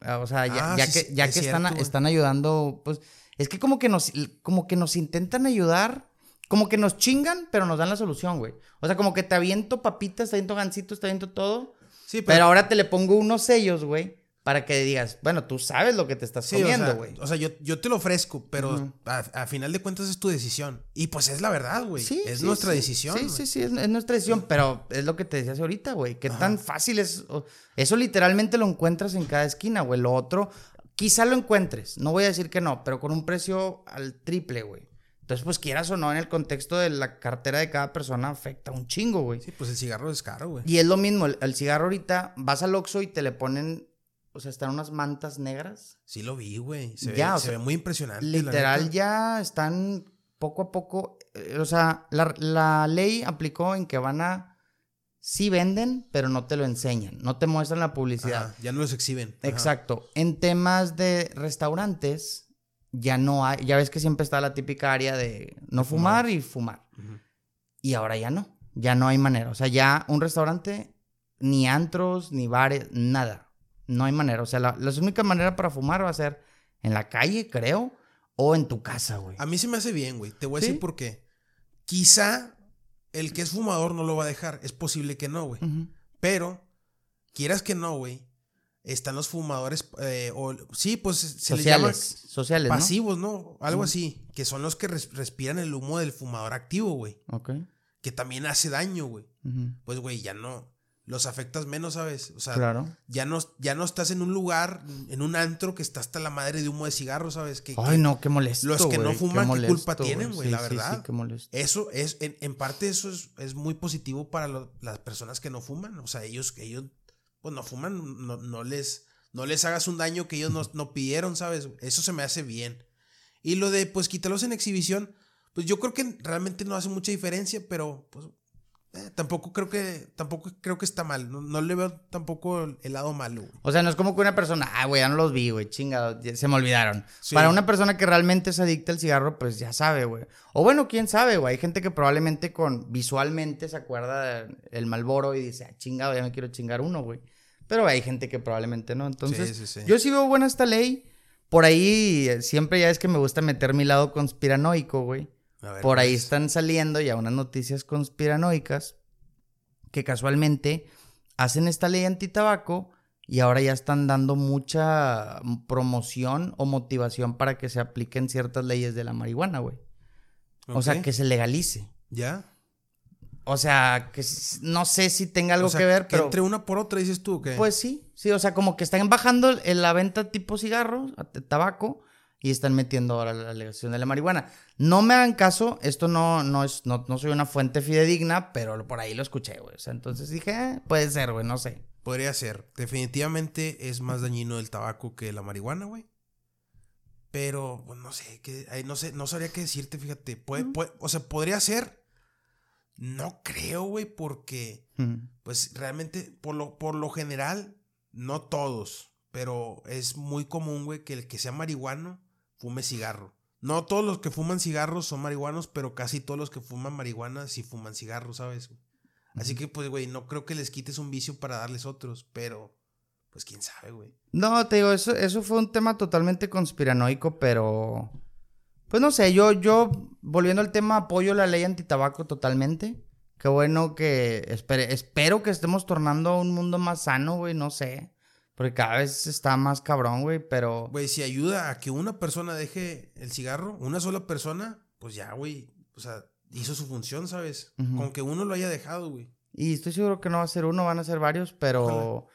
Ah, O sea, ya, Ah, ya sí, que, ya es que están, están ayudando, pues, es que como que nos, como que nos intentan ayudar, como que nos chingan, pero nos dan la solución, güey. O sea, como que te aviento papitas, te aviento gancitos, te aviento todo, Sí, pero, ahora te le pongo unos sellos, güey, para que digas, bueno, tú sabes lo que te estás Sí, comiendo, güey. O sea, yo, yo te lo ofrezco, pero a, a final de cuentas es tu decisión. Y pues es la verdad, güey. Sí, es sí, nuestra decisión. Sí, sí, sí, es, es nuestra decisión, pero es lo que te decías ahorita, güey. Qué Ajá. tan fácil es. Eso literalmente lo encuentras en cada esquina, güey. Lo otro, quizá lo encuentres, no voy a decir que no, pero con un precio al triple, güey. Entonces, pues quieras o no, en el contexto de la cartera de cada persona afecta un chingo, güey. Sí, pues el cigarro es caro, güey. Y es lo mismo, el, el cigarro ahorita, vas al Oxxo y te le ponen, o sea, están unas mantas negras. Sí lo vi, güey. Se, Ya, ve, o se sea, ve muy impresionante. Literal, ya están poco a poco. eh, o sea, la, la ley aplicó en que van a. Sí venden, pero no te lo enseñan. No te muestran la publicidad. Ajá, ya no los exhiben. Ajá. Exacto. En temas de restaurantes, ya no hay. Ya ves que siempre está la típica área de no fumar y fumar. Y ahora ya no. Ya no hay manera. O sea, ya un restaurante, ni antros, ni bares, nada. No hay manera. O sea, la, la única manera para fumar va a ser en la calle, creo, o en tu casa, güey. A mí se me hace bien, güey. Te voy a ¿Sí? decir por qué. Quizá el que es fumador no lo va a dejar. Es posible que no, güey. Pero, quieras que no, güey. Están los fumadores. eh, o, sí, pues se les llama Sociales. Sociales, ¿no? pasivos, ¿no? Algo así. Que son los que res- respiran el humo del fumador activo, güey. Ok. Que también hace daño, güey. Pues, güey, ya no. Los afectas menos, ¿sabes? O sea, Claro. ya no, ya no estás en un lugar, en un antro que está hasta la madre de humo de cigarro, ¿sabes? Que, Ay, que no, qué molesto. los que no fuman, ¿qué culpa tienen, güey? La Sí, verdad. Sí, qué molesto. Eso es, en, en parte eso es, es muy positivo para lo- las personas que no fuman. O sea, ellos, ellos pues no fuman, no, no les, no les hagas un daño que ellos no, no pidieron, ¿sabes? Eso se me hace bien. Y lo de, pues, quitarlos en exhibición, pues yo creo que realmente no hace mucha diferencia, pero, pues, eh, tampoco creo que, tampoco creo que está mal. No, no le veo tampoco el lado malo, güey. O sea, no es como que una persona, ah, güey, ya no los vi, güey, chingado, se me olvidaron. Sí. Para una persona que realmente es adicta al cigarro, pues ya sabe, güey. O bueno, quién sabe, güey. Hay gente que probablemente con visualmente se acuerda del Malboro y dice, ah, chingado, ya me quiero chingar uno, güey. Pero hay gente que probablemente no. Entonces, Sí, sí, sí. yo sí veo buena esta ley. Por ahí eh, siempre ya es que me gusta meter mi lado conspiranoico, güey. A ver, Por ahí pues, están saliendo ya unas noticias conspiranoicas que casualmente hacen esta ley antitabaco y ahora ya están dando mucha promoción o motivación para que se apliquen ciertas leyes de la marihuana, güey. O sea, que se legalice. ¿Ya? O sea, que no sé si tenga algo O sea, que ver, que pero... entre una por otra, dices tú, ¿o ¿qué? Pues sí, sí, o sea, como que están bajando la venta tipo cigarros, tabaco, y están metiendo ahora la legalización de la marihuana. No me hagan caso, esto no, no es, no, no soy una fuente fidedigna, pero por ahí lo escuché, güey. O sea, entonces dije, eh, puede ser, güey, no sé. Podría ser. Definitivamente es más dañino el tabaco que la marihuana, güey. Pero, pues, no sé, que, no sé, no sabría qué decirte, fíjate. Puede, puede- o sea, podría ser. No creo, güey, porque, Mm. pues, realmente, por lo, por lo general, no todos, pero es muy común, güey, que el que sea marihuano fume cigarro. No todos los que fuman cigarros son marihuanos, pero casi todos los que fuman marihuana sí fuman cigarros, ¿sabes? Así que, pues, güey, no creo que les quites un vicio para darles otros, pero, pues, quién sabe, güey. No, te digo, eso, eso fue un tema totalmente conspiranoico, pero. Pues no sé, yo, yo, volviendo al tema, apoyo la ley antitabaco totalmente. Qué bueno que. espere- espero que estemos tornando a un mundo más sano, güey, no sé. Porque cada vez está más cabrón, güey, pero. Güey, si ayuda a que una persona deje el cigarro, una sola persona, pues ya, güey, o sea, hizo su función, ¿sabes? Ujú. Con que uno lo haya dejado, güey. Y estoy seguro que no va a ser uno, van a ser varios, pero. Ojalá.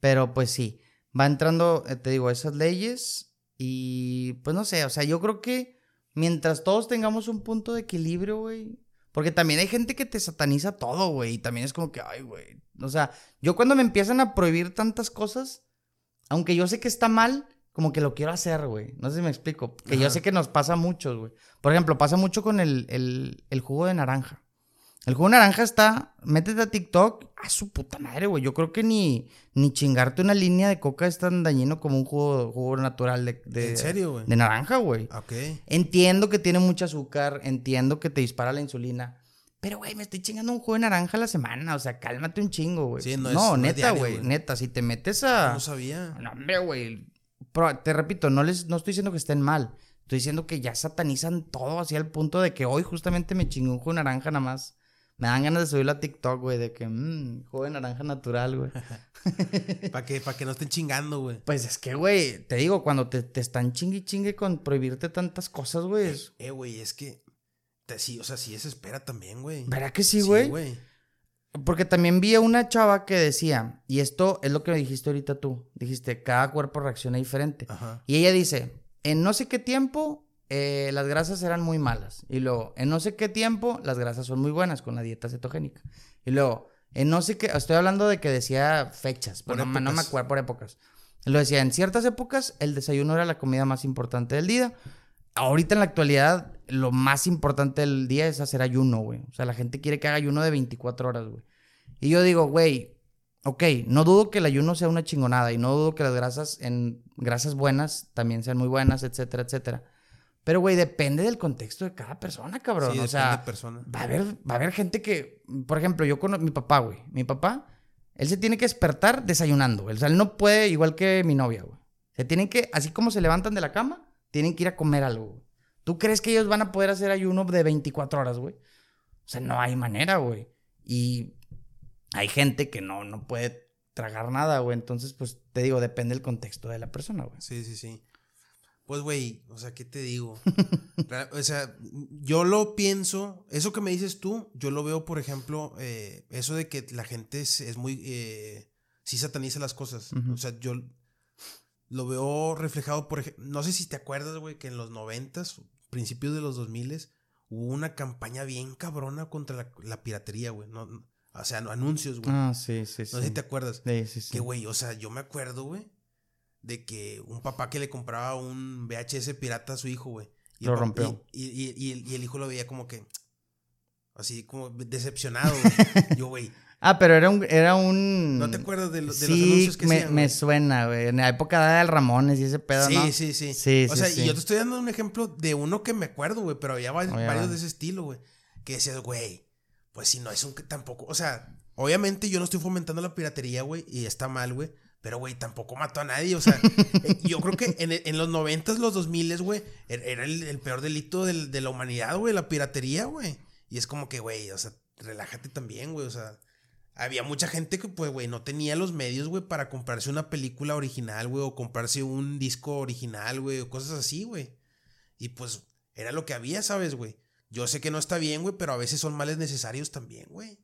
Pero pues sí. Va entrando, eh, te digo, esas leyes. Y pues no sé, o sea, yo creo que mientras todos tengamos un punto de equilibrio, güey. Porque también hay gente que te sataniza todo, güey. Y también es como que, ay, güey. O sea, yo cuando me empiezan a prohibir tantas cosas, aunque yo sé que está mal, como que lo quiero hacer, güey. No sé si me explico. Que yo sé que nos pasa a muchos, güey. Por ejemplo, pasa mucho con el, el, el jugo de naranja. El jugo de naranja está, métete a TikTok, a su puta madre, güey. Yo creo que ni, ni chingarte una línea de coca es tan dañino como un jugo, jugo natural de, de, ¿En serio, güey? de naranja, güey. Ok. Entiendo que tiene mucho azúcar, entiendo que te dispara la insulina. Pero, güey, me estoy chingando un jugo de naranja a la semana. O sea, cálmate un chingo, güey. Sí, no no, es- neta, güey. Neta, si te metes a. No sabía. No, hombre, güey. Te repito, no les, no estoy diciendo que estén mal. Estoy diciendo que ya satanizan todo así al punto de que hoy justamente me chingué un jugo de naranja nada más. Me dan ganas de subirlo a TikTok, güey, de que, mmm, jugo de naranja natural, güey. Para que, pa' que no estén chingando, güey. Pues es que, güey, te digo, cuando te, te están chingue y chingue con prohibirte tantas cosas, güey. Eh, güey, es que. Sí, o sea, sí es espera también, güey. ¿Verdad que sí, güey? Porque también vi a una chava que decía, y esto es lo que me dijiste ahorita tú, dijiste, cada cuerpo reacciona diferente. Ajá. Y ella dice, en no sé qué tiempo eh, las grasas eran muy malas. Y luego, en no sé qué tiempo las grasas son muy buenas con la dieta cetogénica. Y luego, en no sé qué, estoy hablando de que decía fechas, Por pero no, me- no me acuerdo, por épocas. Lo decía, en ciertas épocas el desayuno era la comida más importante del día. Ahorita en la actualidad, lo más importante del día es hacer ayuno, güey. O sea, la gente quiere que haga ayuno de 24 horas, güey. Y yo digo, güey, ok, no dudo que el ayuno sea una chingonada y no dudo que las grasas en grasas buenas también sean muy buenas, etcétera, etcétera. Pero, güey, depende del contexto de cada persona, cabrón. Sí, o sea, de persona. va a haber, va a haber gente que, por ejemplo, yo con mi papá, güey. Mi papá, él se tiene que despertar desayunando. güey. O sea, él no puede, igual que mi novia, güey. Se tienen que, así como se levantan de la cama, tienen que ir a comer algo, güey. ¿Tú crees que ellos van a poder hacer ayuno de 24 horas, güey? O sea, no hay manera, güey. Y hay gente que no, no puede tragar nada, güey. Entonces, pues, te digo, depende del contexto de la persona, güey. Sí, sí, sí. Pues, güey, o sea, ¿qué te digo? O sea, yo lo pienso, eso que me dices tú, yo lo veo, por ejemplo, eh, eso de que la gente es, es muy, eh, sí sataniza las cosas. O sea, yo lo veo reflejado, por ejemplo, no sé si te acuerdas, güey, que en los noventas, principios de los dos miles, hubo una campaña bien cabrona contra la, la piratería, güey. No, no- o sea, no, anuncios, güey. Ah, sí, sí, sí. no sé si te acuerdas. Sí, sí, sí. Que, güey, o sea, yo me acuerdo, güey, de que un papá que le compraba un VHS pirata a su hijo, güey. Lo rompió. Y, y- y- y el, y el hijo lo veía como que, así como decepcionado, güey. Yo, güey, Ah, pero era un, era un... ¿no te acuerdas de, lo- de los anuncios que me, hacían, me suena, güey. En la época de Ramones y ese pedo, Sí, ¿no? sí, sí, Sí, O sí, sea, sí. y yo te estoy dando un ejemplo de uno que me acuerdo, güey, pero había varios va. de ese estilo, güey. Que decías, güey, pues si no es un que tampoco, o sea, obviamente yo no estoy fomentando la piratería, güey, y está mal, güey. Pero, güey, tampoco mató a nadie. O sea, eh, yo creo que en, en los noventas, los dos miles, güey, er- era el, el peor delito del- de la humanidad, güey, la piratería, güey. Y es como que, güey, o sea, relájate también, güey. O sea, había mucha gente que, pues, güey, no tenía los medios, güey, para comprarse una película original, güey, o comprarse un disco original, güey, o cosas así, güey. Y pues era lo que había, ¿sabes, güey? Yo sé que no está bien, güey, pero a veces son males necesarios también, güey.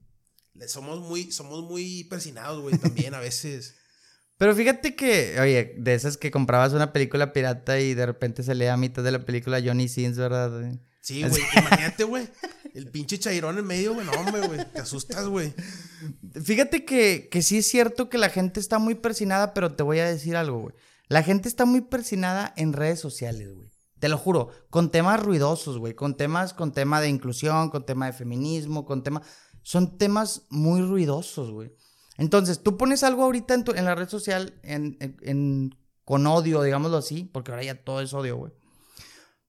Somos muy, somos muy persinados, güey, también a veces. Pero fíjate que, oye, de esas que comprabas una película pirata y de repente se lee a mitad de la película Johnny Sins, ¿verdad? Sí, güey, imagínate, güey. El pinche chairón en medio, güey, no, hombre, güey, te asustas, güey. Fíjate que, que sí es cierto que la gente está muy persinada, pero te voy a decir algo, güey. La gente está muy persinada en redes sociales, güey. Te lo juro, con temas ruidosos, güey, con temas, con tema de inclusión, con tema de feminismo, con tema... Son temas muy ruidosos, güey. Entonces, tú pones algo ahorita en, en la red social en, con odio, digámoslo así, porque ahora ya todo es odio, güey.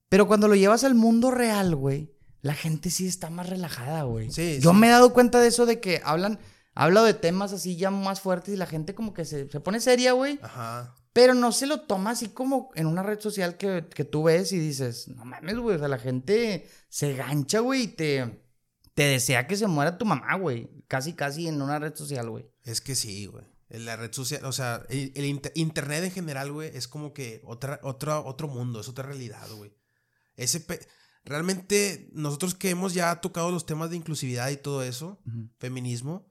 Pero cuando lo llevas al mundo real, güey, la gente sí está más relajada, güey. Sí, Yo me he dado cuenta de eso, de que hablan, hablo de temas así ya más fuertes y la gente como que se, se pone seria, güey. Ajá. Pero no se lo toma así como en una red social que, que tú ves y dices, no mames, güey, o sea, la gente se gancha, güey, y te, te desea que se muera tu mamá, güey. Casi, casi en una red social, güey. Es que sí, güey. La red social, o sea, el, internet en general, güey, es como que otra, otra, otro mundo, es otra realidad, güey. Ese realmente nosotros que hemos ya tocado los temas de inclusividad y todo eso, feminismo,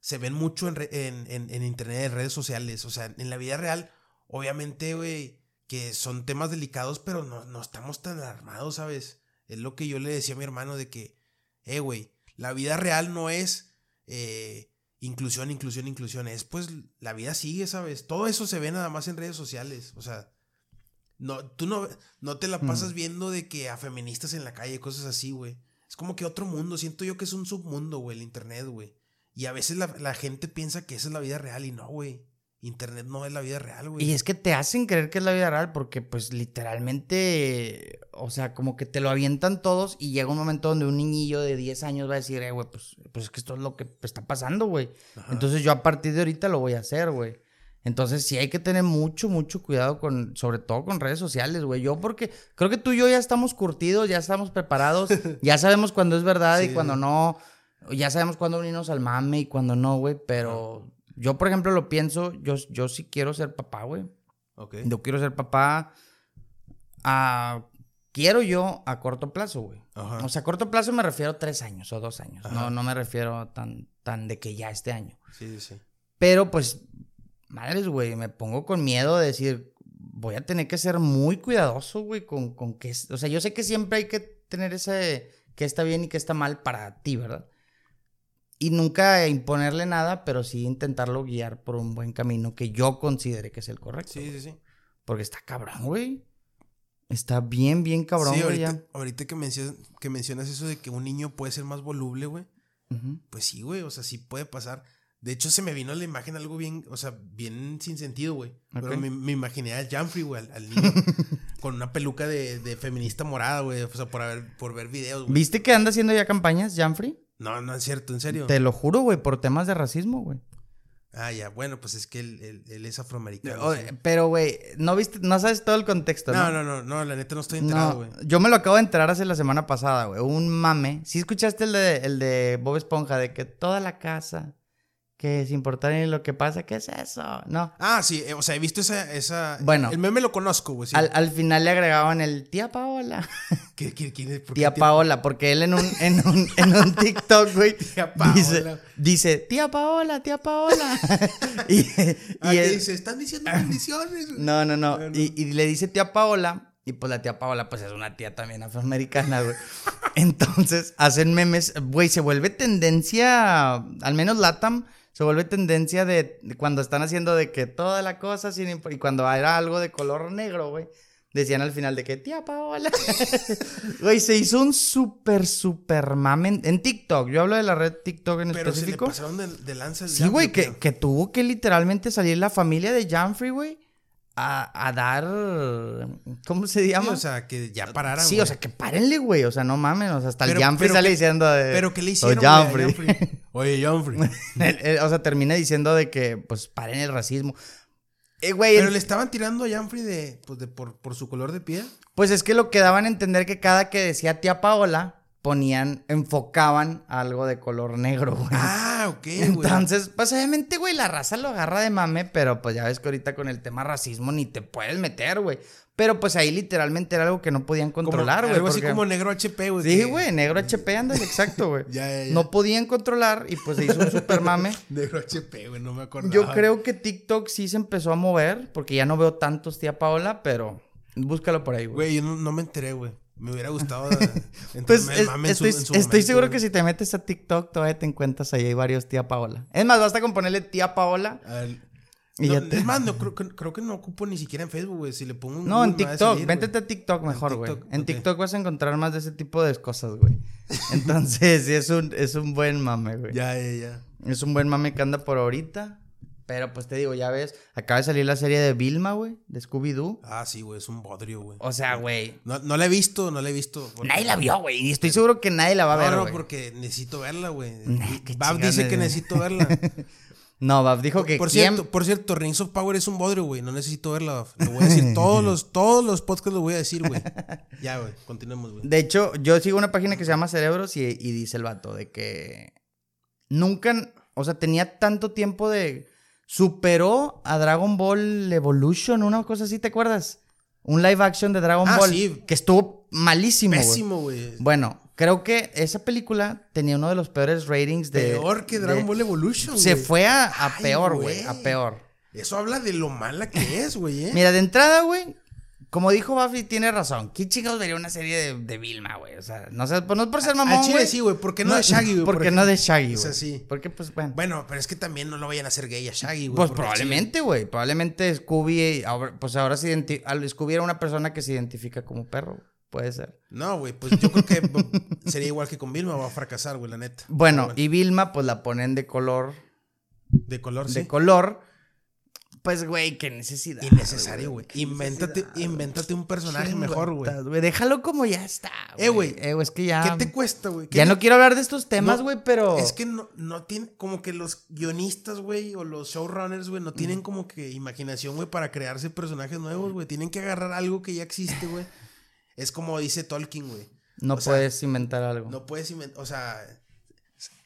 se ven mucho en, en, en, internet, en redes sociales. O sea, en la vida real, obviamente, güey, que son temas delicados, pero no, no estamos tan alarmados, ¿sabes? Es lo que yo le decía a mi hermano de que, eh, güey, la vida real no es eh, inclusión, inclusión, inclusión. Es pues la vida sigue, ¿sabes? Todo eso se ve nada más en redes sociales. O sea, no, tú no, no te la mm. pasas viendo de que a feministas en la calle, cosas así, güey. Es como que otro mundo. Siento yo que es un submundo, güey, el internet, güey. Y a veces la, la, gente piensa que esa es la vida real y no, güey. Internet no es la vida real, güey. Y es que te hacen creer que es la vida real porque, pues, literalmente, o sea, como que te lo avientan todos y llega un momento donde un niñillo de 10 años va a decir, eh, güey, pues, pues es que esto es lo que está pasando, güey. Entonces yo a partir de ahorita lo voy a hacer, güey. Entonces sí hay que tener mucho, mucho cuidado con, sobre todo con redes sociales, güey. Yo porque creo que tú y yo ya estamos curtidos, ya estamos preparados, ya sabemos cuándo es verdad y cuando no, ya sabemos cuándo unirnos al mame y cuándo no, güey, pero... Yo, por ejemplo, lo pienso, yo, yo sí quiero ser papá, güey. Ok. Yo quiero ser papá a... Quiero yo a corto plazo, güey. O sea, a corto plazo me refiero a tres años o dos años. No, no me refiero tan, tan de que ya este año. Sí, sí. Pero pues, madres, güey, me pongo con miedo de decir, voy a tener que ser muy cuidadoso, güey, con, con que... O sea, yo sé que siempre hay que tener ese... que está bien y que está mal para ti, ¿verdad? Y nunca imponerle nada, pero sí intentarlo guiar por un buen camino que yo considere que es el correcto. Sí, sí, sí. Porque está cabrón, güey. Está bien, bien cabrón, sí, ahorita, ahorita que, mencionas, que mencionas eso de que un niño puede ser más voluble, güey. Pues sí, güey. O sea, sí puede pasar. De hecho, se me vino a la imagen algo bien, o sea, bien sin sentido, güey. Pero me, imaginé al Janfrey, güey, al, niño. con una peluca de, de feminista morada, güey. O sea, por, haber, por ver videos, güey. ¿Viste que anda haciendo ya campañas, Janfrey? No, no es cierto, en serio. Te lo juro, güey, por temas de racismo, güey. Ah, ya, bueno, pues es que él, es afroamericano. Pero, güey, no viste, no sabes todo el contexto, ¿no? No, no, no, la neta no estoy enterado, güey. yo me lo acabo de enterar hace la semana pasada, güey. Un mame. ¿Sí escuchaste el de, el de Bob Esponja? De que toda la casa que es importante lo que pasa, ¿qué es eso? No. Ah, sí, eh, o sea, he visto esa, esa... Bueno. El meme lo conozco, güey. Al, final le agregaban el tía Paola. ¿Qué, quién es? Tía, Paola, porque él en un, en un, en un TikTok, güey, tía Dice, dice, tía Paola, tía Paola. y, ah, y dice, están diciendo bendiciones. No, no, no. Y, y le dice tía Paola, y pues la tía Paola, pues es una tía también afroamericana, güey. Entonces, hacen memes, güey, se vuelve tendencia, al menos Latam se vuelve tendencia de, cuando están haciendo de que toda la cosa sin y cuando era algo de color negro, güey. Decían al final de que, tía Paola. Güey, se hizo un súper, súper mamen en TikTok. Yo hablo de la red TikTok en Pero específico. Pero se le pasaron de, lanza Sí, güey, que, que, tuvo que literalmente salir la familia de Janfrey, güey a, dar. ¿Cómo se llama? o sea, que ya pararan. Sí, o sea, que párenle, güey. O sea, no mames. O sea, hasta el Jamfrey sale diciendo. De, pero ¿qué le hicieron? Jamfrey. Oye, Jamfrey. o sea, termina diciendo de que, pues, paren el racismo. Eh, güey. Pero le estaban tirando a Jamfrey de, pues, de, por, por su color de piel. Pues es que lo que daban a entender que cada que decía tía Paola, ponían, enfocaban algo de color negro, güey. Ah, ok, güey. Entonces, pues obviamente, güey, la raza lo agarra de mame, pero pues ya ves que ahorita con el tema racismo ni te puedes meter, güey. Pero pues ahí literalmente era algo que no podían controlar, güey. Algo así como negro HP, güey. Sí, que- güey, negro HP, ándale, exacto, güey. Ya, ya, ya. No podían controlar y pues se hizo un super mame. Negro HP, güey, no me acuerdo. Yo creo que TikTok sí se empezó a mover, porque ya no veo tantos tía Paola, pero búscalo por ahí, güey. Güey, yo no, no me enteré, güey. Me hubiera gustado. Pues entrarme es- el mame en su- estoy, en su estoy momento, seguro que si te metes a TikTok todavía te encuentras ahí hay varios tía Paola. Es más, basta con ponerle tía Paola. A ver, Y no, ya te- Es más, no, creo, que, creo que no ocupo ni siquiera en Facebook, güey. Si le pongo un No, en Google, TikTok. salir. Véntete a TikTok mejor, güey. TikTok, En ok. TikTok vas a encontrar más de ese tipo de cosas, güey. Entonces, sí, es un, es un buen mame, güey. Ya, ya, ya. Es un buen mame que anda por ahorita. Pero pues te digo, ya ves, acaba de salir la serie de Vilma, güey, de Scooby-Doo. Ah, sí, güey, es un bodrio, güey. O sea, güey. No, no la he visto, no la he visto. porque- Nadie la vio, güey. Y estoy seguro que nadie la va a ver, No, porque necesito verla, güey. Nah, Bab dice que necesito verla. No, Bab dijo que por cierto, por cierto, Rings of Power es un bodrio, güey. No necesito verla, Bab. Lo voy a decir todos los, todos los podcasts lo voy a decir, güey. Ya, güey, continuemos, güey. De hecho, yo sigo una página que se llama Cerebros y, y dice el vato de que nunca, o sea, tenía tanto tiempo de... Superó a Dragon Ball Evolution, una cosa así, ¿te acuerdas? Un live action de Dragon Ah, Ball sí. que estuvo malísimo. Pésimo, güey. Bueno, creo que esa película tenía uno de los peores ratings de... Peor que Dragon de- Ball Evolution, Se fue a, a Ay, peor, güey, a peor. Eso habla de lo mala que es, güey, ¿eh? Mira, de entrada, güey, como dijo Buffy, tiene razón. ¿Qué chingados vería una serie de, de Vilma, güey? O sea, no sé, pues no es por ser mamón, Al chile güey. sí, güey. ¿Por qué no, de Shaggy, güey? Porque Por no de. Shaggy, O güey. sea, sí. Porque, pues, bueno. Bueno, pero es que también no lo vayan a hacer gay a Shaggy, güey. pues probablemente, güey. Probablemente Scooby, ahora- pues ahora se Scooby era una persona que se identifica como perro. Puede ser. No, güey, pues yo creo que b- sería igual que con Vilma, va a fracasar, güey, la neta. Bueno, y Vilma, pues la ponen de color. De color, sí. De color. Pues, güey, qué necesidad. Innecesario, güey. Invéntate, invéntate un personaje mejor, güey. Déjalo como ya está. Eh, güey. Eh, güey, es que ya. ¿Qué te cuesta, güey? ¿Qué Ya no quiero hablar de estos temas, No, güey, pero. Es que no, no tiene, como que los guionistas, güey, o los showrunners, güey, no tienen como que imaginación, güey, para crearse personajes nuevos, güey. Tienen que agarrar algo que ya existe, güey. Es como dice Tolkien, güey. No o sea, puedes inventar algo. No puedes inventar, o sea,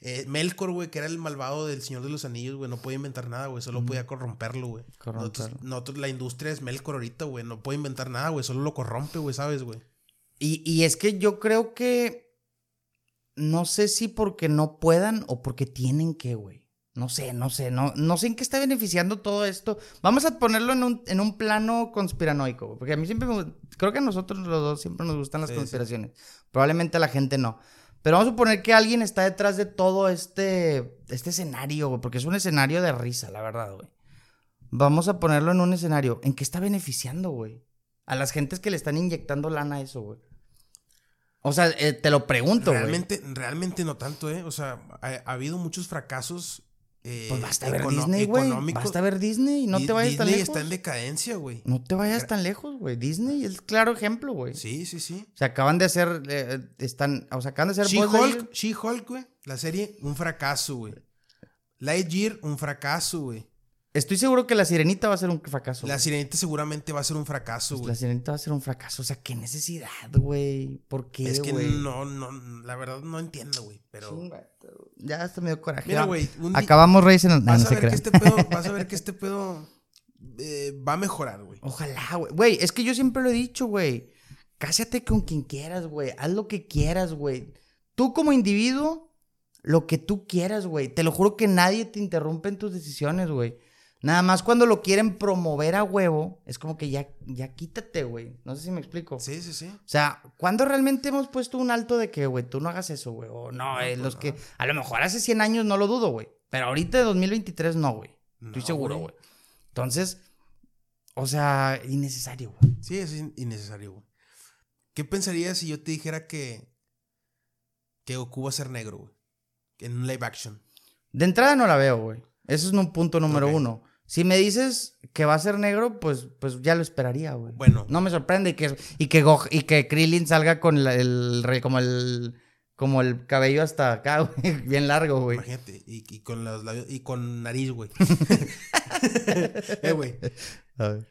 eh, Melkor, güey, que era el malvado del Señor de los Anillos, güey, no podía inventar nada, güey, solo podía corromperlo, güey. Corromperlo. Nosotros, nosotros- la industria es Melkor ahorita, güey, no puede inventar nada, güey, solo lo corrompe, güey, ¿sabes, güey? Y, y es que yo creo que. No sé si porque no puedan o porque tienen que, güey. No sé, no sé, no, no sé en qué está beneficiando todo esto. Vamos a ponerlo en un, en un plano conspiranoico, güey, porque a mí siempre me, creo que a nosotros los dos siempre nos gustan las Sí, sí. conspiraciones. Probablemente a la gente no. Pero vamos a suponer que alguien está detrás de todo este, este escenario, güey, porque es un escenario de risa, la verdad, güey. Vamos a ponerlo en un escenario. ¿En qué está beneficiando, güey? A las gentes que le están inyectando lana a eso, güey. O sea, eh, te lo pregunto, güey. Realmente, realmente no tanto, ¿eh? O sea, ha, ha habido muchos fracasos. Eh, Pues basta ver Disney, güey. Basta ver Disney. No te vayas Disney tan lejos. está en decadencia, güey. No te vayas tan lejos, güey. Disney es claro ejemplo, güey. Sí, sí, sí. O sea, acaban de hacer. eh, están. O sea, acaban de hacer. She-Hulk, She-Hulk, güey. La serie, un fracaso, güey. Lightyear, un fracaso, güey. Estoy seguro que la sirenita va a ser un fracaso. La güey. sirenita seguramente va a ser un fracaso, Pues güey. la sirenita va a ser un fracaso. O sea, qué necesidad, güey. ¿Por qué, Es que güey? no, no, la verdad no entiendo, güey. Pero. Ya hasta me dio coraje. Mira, güey. un Acabamos Reyes en el. No, Vas no a ver que este pedo, vas a ver que este pedo eh, va a mejorar, güey. Ojalá, güey. Güey, es que yo siempre lo he dicho, güey. Cásate con quien quieras, güey. Haz lo que quieras, güey. Tú como individuo, lo que tú quieras, güey. Te lo juro que nadie te interrumpe en tus decisiones, güey. Nada más cuando lo quieren promover a huevo, es como que ya, ya quítate, güey. No sé si me explico. Sí, sí, sí. O sea, ¿cuándo realmente hemos puesto un alto de que, güey, tú no hagas eso, güey? O no, No, eh, pues los no. que... A lo mejor hace 100 años no lo dudo, güey. Pero ahorita de 2023 no, güey. Estoy seguro, güey. Entonces, o sea, innecesario, güey. Sí, es in- innecesario, güey. ¿Qué pensarías si yo te dijera que. que Goku va a ser negro, güey? En un live action. De entrada no la veo, güey. Eso es un punto número uno. Si me dices que va a ser negro, pues, pues ya lo esperaría, güey. Bueno. No me sorprende y que, y que, Go- y que Krillin salga con la- el, como el como el cabello hasta acá, güey, bien largo, güey. Imagínate. Y, y con los labios. Y con nariz, güey. eh, güey. A ver.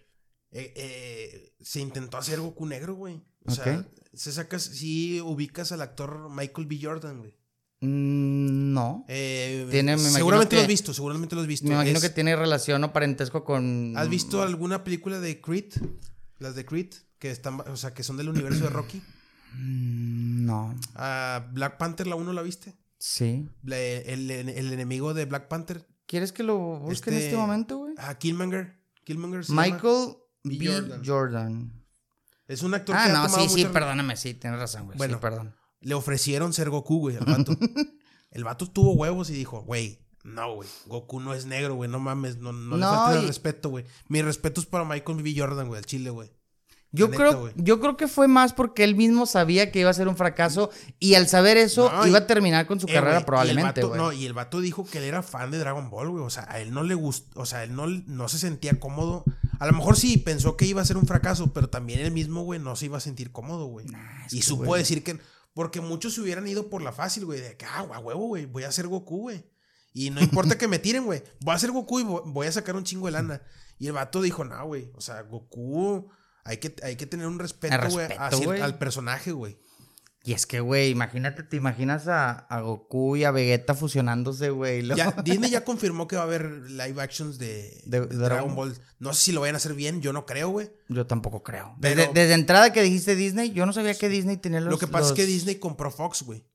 Eh, eh, se intentó hacer Goku negro, güey. O sea, se sacas, sí ubicas al actor Michael B. Jordan, güey. Mm, no. Eh, Tiene, seguramente lo has visto, seguramente lo has visto. Me imagino Es- que tiene relación o parentesco con. ¿Has visto alguna película de Creed? Las de Creed, que están, o sea, que son del universo de Rocky. Mm, No. Ah, Black Panther, la 1 la viste? Sí. La- el, el enemigo de Black Panther. ¿Quieres que lo busque en Este- este momento, güey? Ah, Killmonger. Killmonger se. Michael B. B. Jordan. Jordan. Es un actor Ah, que ha no, tomado sí, sí, perdóname, sí, tienes razón, güey. Bueno. sí, perdón. Le ofrecieron ser Goku, güey, al vato. el vato tuvo huevos y dijo, güey, no, güey. Goku no es negro, güey. No mames, no, no, le No, faltes el respeto, güey. Mi respeto es para Michael B. Jordan, güey, al chile, güey. Yo creo, yo creo que fue más porque él mismo sabía que iba a ser un fracaso y al saber eso No, y- iba a terminar con su Eh, carrera probablemente, güey. No, y el vato dijo que él era fan de Dragon Ball, güey. O sea, a él no le gustó, o sea, él no, no se sentía cómodo. A lo mejor sí pensó que iba a ser un fracaso, pero también él mismo, güey, no se iba a sentir cómodo, güey. y supo decir que. Porque muchos se hubieran ido por la fácil, güey. De que, ah, huevo, güey. Voy a ser Goku, güey. Y no importa que me tiren, güey. Voy a ser Goku y vo- voy a sacar un chingo de lana. Y el vato dijo, no, güey. O sea, Goku. Hay que, hay que tener un respeto, güey. al personaje, güey. Y es que, güey, imagínate, te imaginas a, a Goku y a Vegeta fusionándose, güey. Ya, Disney ya confirmó que va a haber live actions de, De- de de Dragon Ball. No sé si lo vayan a hacer bien, yo no creo, güey. Yo tampoco creo. Pero- Desde, desde entrada que dijiste Disney, yo no sabía que Disney tenía los... Lo que pasa es que Disney compró Fox, güey.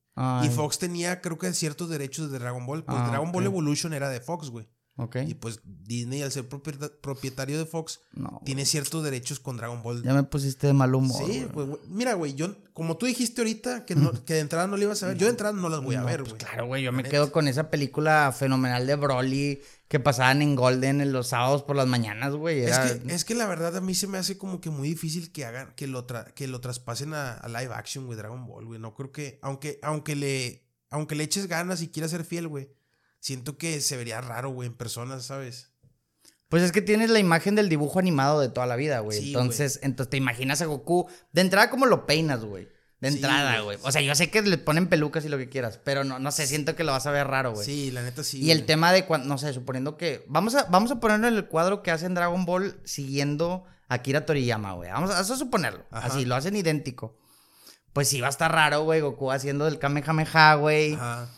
Y Fox tenía, creo que ciertos derechos de Dragon Ball. Pues Ah, Dragon Ball. Evolution era de Fox, güey. Ok. Y pues Disney, al ser propieta- propietario de Fox, No, tiene ciertos derechos con Dragon Ball. ya me pusiste de mal humor. Sí, güey. pues, mira, güey, yo, como tú dijiste ahorita, que, no- que de entrada no le ibas a ver, yo de entrada no las voy a ver, pues güey. claro, güey, yo me neta. quedo con esa película fenomenal de Broly que pasaban en Golden en los sábados por las mañanas, güey. Es que, es que la verdad a mí se me hace como que muy difícil que hagan, que lo, tra- que lo traspasen a, a live action, güey, Dragon Ball, güey. No creo que, aunque, aunque le, aunque le eches ganas y quieras ser fiel, güey, siento que se vería raro, güey, en personas, ¿sabes? Pues es que tienes la imagen del dibujo animado de toda la vida, güey. Sí, entonces, entonces te imaginas a Goku. De entrada, como lo peinas, güey. De Sí, entrada, güey. güey. O sea, yo sé que le ponen pelucas y lo que quieras, pero no, no sé, siento que lo vas a ver raro, güey. Sí, la neta sí. y el tema de cuando, no sé, suponiendo que. Vamos a, vamos a ponerlo en el cuadro que hacen Dragon Ball siguiendo a Akira Toriyama, güey. Vamos a, suponerlo. Ajá. Así, lo hacen idéntico. Pues sí, va a estar raro, güey. Goku haciendo del Kamehameha, güey. Ajá.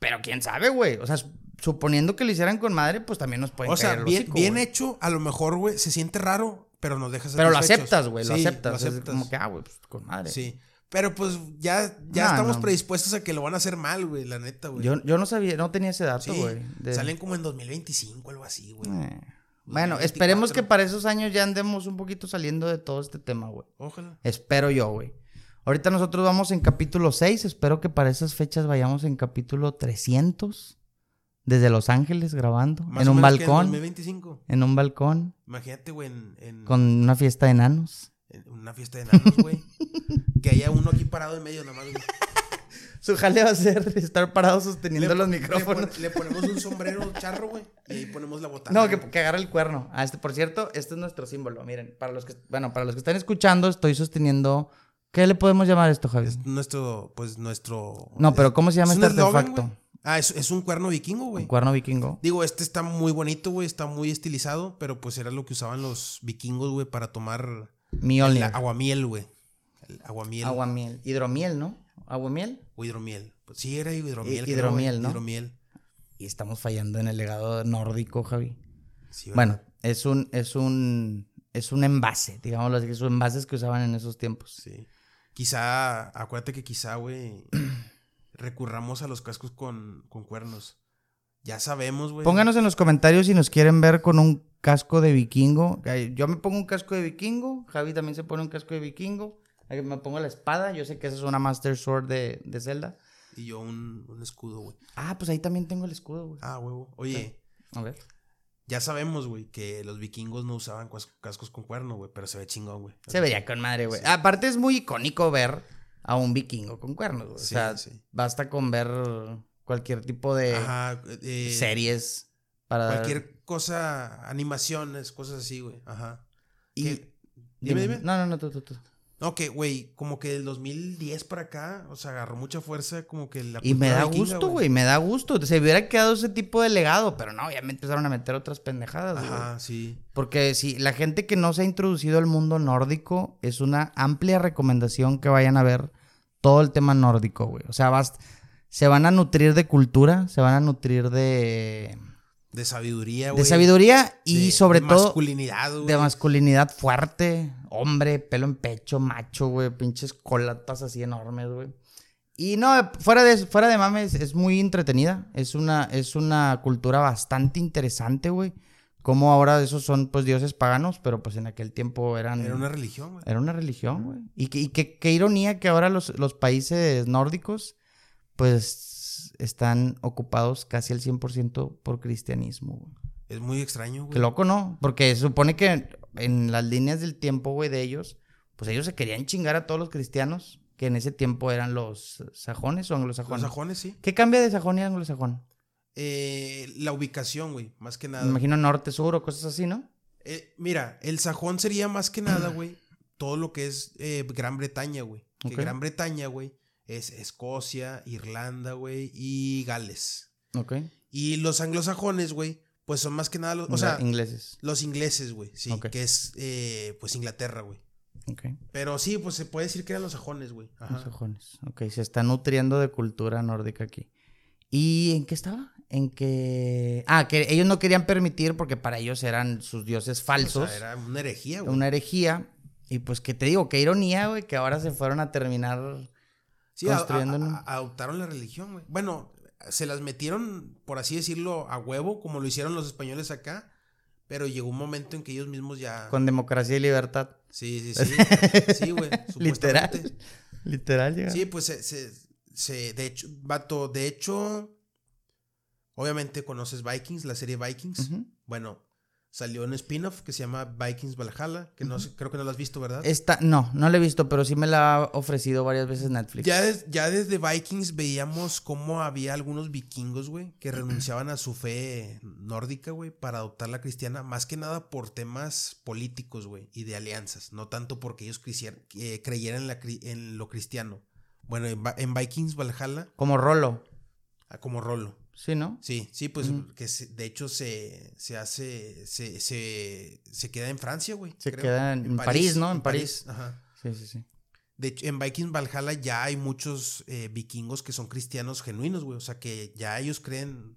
Pero quién sabe, güey. O sea, su- suponiendo que lo hicieran con madre, pues también nos pueden O sea, caer el bien, hocico, bien güey. hecho, a lo mejor, güey, se siente raro, pero nos deja Pero lo aceptas, güey, lo Sí, aceptas. lo Es aceptas. como que, ah, güey, pues con madre. Sí. Pero pues ya, ya No, estamos no. predispuestos a que lo van a hacer mal, güey, la neta, güey. Yo, yo no sabía, no tenía ese dato, sí, güey. de- salen como en 2025, algo así, güey. Eh. Bueno, 2024. esperemos que para esos años ya andemos un poquito saliendo de todo este tema, güey. Ojalá. Espero yo, güey. Ahorita nosotros vamos en capítulo 6. Espero que para esas fechas vayamos en capítulo 300. Desde Los Ángeles grabando. Más en un balcón. En 2025. En un balcón. Imagínate, güey, en, en- Con una fiesta de enanos. en una fiesta de enanos, güey. que haya uno aquí parado en medio, nada más, güey. Su jale va a ser estar parado sosteniendo los micrófonos. pon- le ponemos un sombrero charro, güey. Y ahí ponemos la botana. No, que, que agarre el cuerno. Ah, este, por cierto, este es nuestro símbolo. Miren, para los que, bueno, para los que están escuchando, estoy sosteniendo. ¿Qué le podemos llamar esto, Javi? Nuestro, pues nuestro. No, pero ¿cómo se llama es este artefacto? Ah, es, es un cuerno vikingo, güey. Un cuerno vikingo. Digo, este está muy bonito, güey. Está muy estilizado, pero pues era lo que usaban los vikingos, güey, para tomar Mjolnir. el aguamiel, güey. El aguamiel. Aguamiel. Hidromiel, ¿no? Aguamiel. O hidromiel. Pues sí, era hidromiel. Hidromiel. ¿no? Hidromiel. Y estamos fallando en el legado nórdico, Javi. Sí. Bueno, es un, es un, es un envase, digámoslo así, son envases que usaban en esos tiempos. Sí. Quizá, acuérdate que quizá, güey, recurramos a los cascos con, con cuernos. Ya sabemos, güey. Pónganos en los comentarios si nos quieren ver con un casco de vikingo. Yo me pongo un casco de vikingo, Javi también se pone un casco de vikingo. Me pongo la espada, yo sé que esa es una Master Sword de, de Zelda. Y yo un, un escudo, güey. Ah, pues ahí también tengo el escudo, güey. Ah, huevo. Oye, A ver. Ya sabemos, güey, que los vikingos no usaban cascos con cuerno, güey, pero se ve chingón, güey. Se vería con madre, güey. Sí. Aparte es muy icónico ver a un vikingo con cuernos, güey. Sí, o sea, sí. basta con ver cualquier tipo de Ajá. eh, series para dar- Cualquier cosa, animaciones, cosas así, güey. Ajá. Y- Que- Dime, dime. No, no, no, tú, tú, tú. No, que, güey, como que del 2010 para acá, o sea, agarró mucha fuerza, como que la. Y me da vikinga, gusto, güey, me da gusto. Se hubiera quedado ese tipo de legado, pero no, ya me empezaron a meter otras pendejadas, güey. Ajá, sí. Porque si la gente que no se ha introducido al mundo nórdico, es una amplia recomendación que vayan a ver todo el tema nórdico, güey. O sea, vas, se van a nutrir de cultura, se van a nutrir de, De sabiduría, de güey. sabiduría y de- sobre de todo Masculinidad, güey. de masculinidad fuerte, hombre, pelo en pecho, macho, güey, pinches colatas así enormes, güey. Y no, fuera de, fuera de mames, es muy entretenida. Es una, es una cultura bastante interesante, güey. Como ahora esos son, pues, dioses paganos, pero pues en aquel tiempo eran... Era una religión, güey. Era una religión, güey. Y, que- y que- qué ironía que ahora los, los países nórdicos, pues, están ocupados casi al 100% por cristianismo, güey. Es muy extraño, güey. Qué loco, ¿no? Porque se supone que en las líneas del tiempo, güey, de ellos, pues ellos se querían chingar a todos los cristianos, que en ese tiempo eran los sajones o Los anglosajones. sajones, sí. ¿Qué cambia de sajón y anglosajón? Eh, la ubicación, güey, más que nada. Me imagino norte, sur o cosas así, ¿no? Eh, mira, el sajón sería más que nada, güey, todo lo que es eh, Gran Bretaña, güey. Que. Gran Bretaña, güey, es Escocia, Irlanda, güey, y Gales. Ok. Y los anglosajones, güey, pues son más que nada los, o sea, ingleses. los ingleses, güey, sí, que es, eh, pues, Inglaterra, güey. Pero sí, pues se puede decir que eran los sajones, güey. Los sajones. Ok, se está nutriendo de cultura nórdica aquí. ¿Y en qué estaba? En que... Ah, que ellos no querían permitir porque para ellos eran sus dioses falsos. O sea, era una herejía, güey. una herejía. Y pues, ¿qué te digo? Qué ironía, güey, que ahora se fueron a terminar... Sí, a- a- construyendo, a- adoptaron la religión, güey. Bueno, se las metieron, por así decirlo, a huevo, como lo hicieron los españoles acá. Pero llegó un momento en que ellos mismos ya. Con democracia y libertad. Sí, sí, sí. Sí, güey. Literal. Literal, llega. Sí, pues se, se, se- De hecho, vato, de hecho. Obviamente conoces Vikings, la serie Vikings. Bueno, salió un spin-off que se llama Vikings Valhalla, que no sé, creo que no lo has visto, ¿verdad? Esta, no, no la he visto, pero sí me la ha ofrecido varias veces Netflix. Ya, des- ya desde Vikings veíamos cómo había algunos vikingos, güey, que renunciaban a su fe nórdica, güey, para adoptar la cristiana, más que nada por temas políticos, güey, y de alianzas, no tanto porque ellos eh, creyeran en, la en lo cristiano. Bueno, en, en Vikings Valhalla, Como Rolo. ah, como Rolo. Sí, ¿no? Sí, sí, pues que se- de hecho se, se hace, se, se, se queda en Francia, güey. Se creo. queda en- en París, ¿no? En París. Ajá. Sí, sí, sí. De hecho, en Vikings Valhalla ya hay muchos eh, vikingos que son cristianos genuinos, güey. O sea, que ya ellos creen.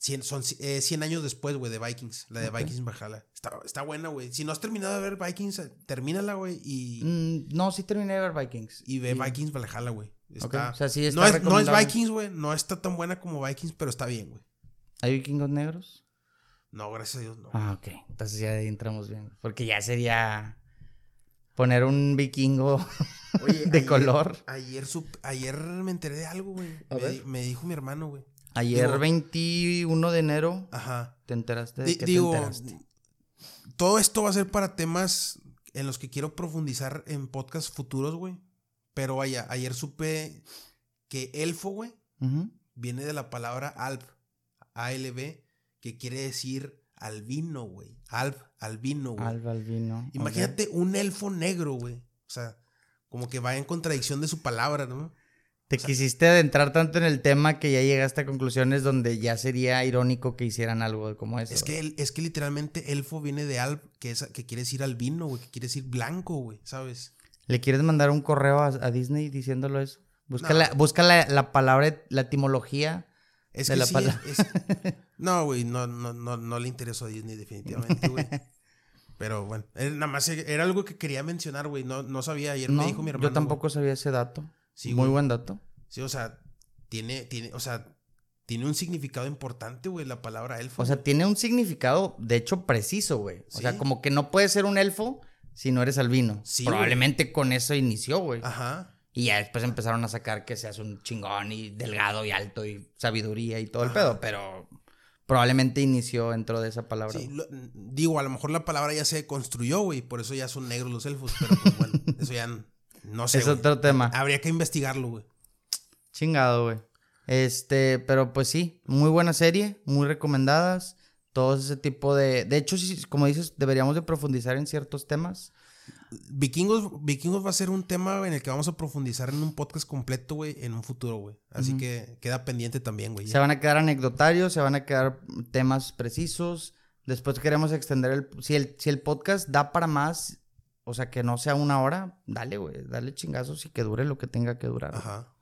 Cien, son eh, 100 años después, güey, de Vikings. La de. Vikings Valhalla. Está, está buena, güey. Si no has terminado de ver Vikings, termínala, güey. Y, Mm, no, sí terminé de ver Vikings. y ve Sí. Vikings Valhalla, güey. Ok, Está- O sea, sí está no, es, no es recomendable. Vikings, güey. No está tan buena como Vikings, pero está bien, güey. ¿Hay vikingos negros? No, gracias a Dios, no. Ah, ok. Entonces ya entramos bien. Porque ya sería poner un vikingo Oye, de ayer- color. Ayer, ayer me enteré de algo, güey. Me, me dijo mi hermano, güey. Ayer, Digo- 21 de enero, Ajá. ¿te enteraste de qué digo, te enteraste? todo esto va a ser para temas en los que quiero profundizar en podcasts futuros, güey. Pero vaya, ayer supe que elfo, güey, viene de la palabra alb, A-L-B, que quiere decir albino, güey. Alb, albino, güey. Alba Albino. Imagínate un elfo negro, güey. O sea, como que va en contradicción de su palabra, ¿no? Te quisiste adentrar tanto en el tema que ya llegaste a conclusiones donde ya sería irónico que hicieran algo como eso. Es que, es que literalmente elfo viene de alb, que, es, que quiere decir albino, güey, que quiere decir blanco, güey, ¿sabes? ¿Le quieres mandar un correo a, a Disney diciéndolo eso? Busca, No. la, busca la, la palabra, la etimología. Es De que la sí, pala- es- es- No, güey, no, no, no, no le interesó a Disney definitivamente, güey. Pero bueno, era, nada más era algo que quería mencionar, güey. No, no sabía, ayer No, me dijo mi hermano. yo tampoco sabía ese dato. Sí, Muy buen dato. Sí, o sea, tiene, tiene, o sea, tiene un significado importante, güey, la palabra elfo. O sea, tiene un significado, de hecho, preciso, güey. O sea, como que no puedes ser un elfo si no eres albino. Sí, Probablemente con eso inició, güey. Ajá. Y ya después empezaron a sacar que seas un chingón y delgado y alto y sabiduría y todo el pedo, pero probablemente inició dentro de esa palabra. Sí, lo- digo, a lo mejor la palabra ya se construyó, güey, por eso ya son negros los elfos, pero pues bueno, eso ya no sé. es güey. otro tema. Habría que investigarlo, güey. Chingado, güey. Este, pero pues sí, muy buena serie, muy recomendadas. Todo ese tipo de... De hecho, como dices, deberíamos de profundizar en ciertos temas. Vikingos, Vikingos va a ser un tema en el que vamos a profundizar en un podcast completo, güey, en un futuro, güey. Así que queda pendiente también, güey. Se van a quedar anecdotarios, se van a quedar temas precisos. Después queremos extender el... Si el, si el podcast da para más, o sea, que no sea una hora, dale, güey. Dale chingazos y que dure lo que tenga que durar. Ajá.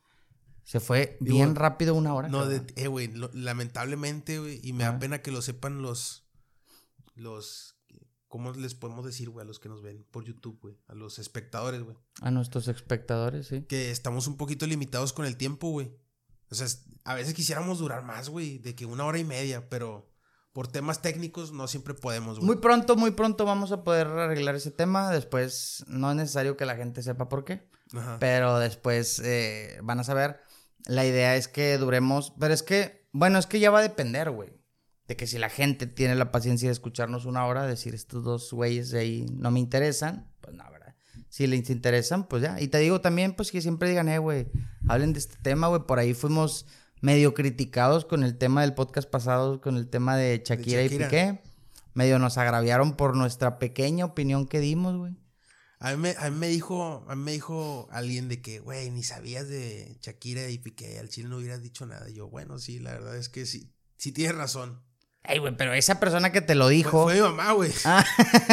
Se fue bien rápido una hora. No, de, eh, güey, lamentablemente, güey, y me da pena que lo sepan los... Los ¿Cómo les podemos decir, güey, a los que nos ven por YouTube, güey? A los espectadores, güey. A nuestros espectadores, sí. Que estamos un poquito limitados con el tiempo, güey. O sea, a veces quisiéramos durar más, güey, de que una hora y media, pero por temas técnicos no siempre podemos, güey. Muy pronto, muy pronto vamos a poder arreglar ese tema. Después no es necesario que la gente sepa por qué. Ajá. Pero después eh, van a saber. La idea es que duremos. Pero es que, bueno, es que ya va a depender, güey de que si la gente tiene la paciencia de escucharnos una hora, decir estos dos güeyes de ahí no me interesan, pues no, ¿verdad? Si les interesan, pues ya. Y te digo también, pues que siempre digan, eh, güey, hablen de este tema, güey. Por ahí fuimos medio criticados con el tema del podcast pasado, con el tema de Shakira, y Piqué. Medio nos agraviaron por nuestra pequeña opinión que dimos, güey. A mí, me, dijo, a mí me dijo alguien de que, güey, ni sabías de Shakira y Piqué, al chile no hubieras dicho nada. Y yo, bueno, sí, la verdad es que sí, sí tienes razón. Ay, güey, pero esa persona que te lo dijo. Fue, mi mamá, güey. Ah,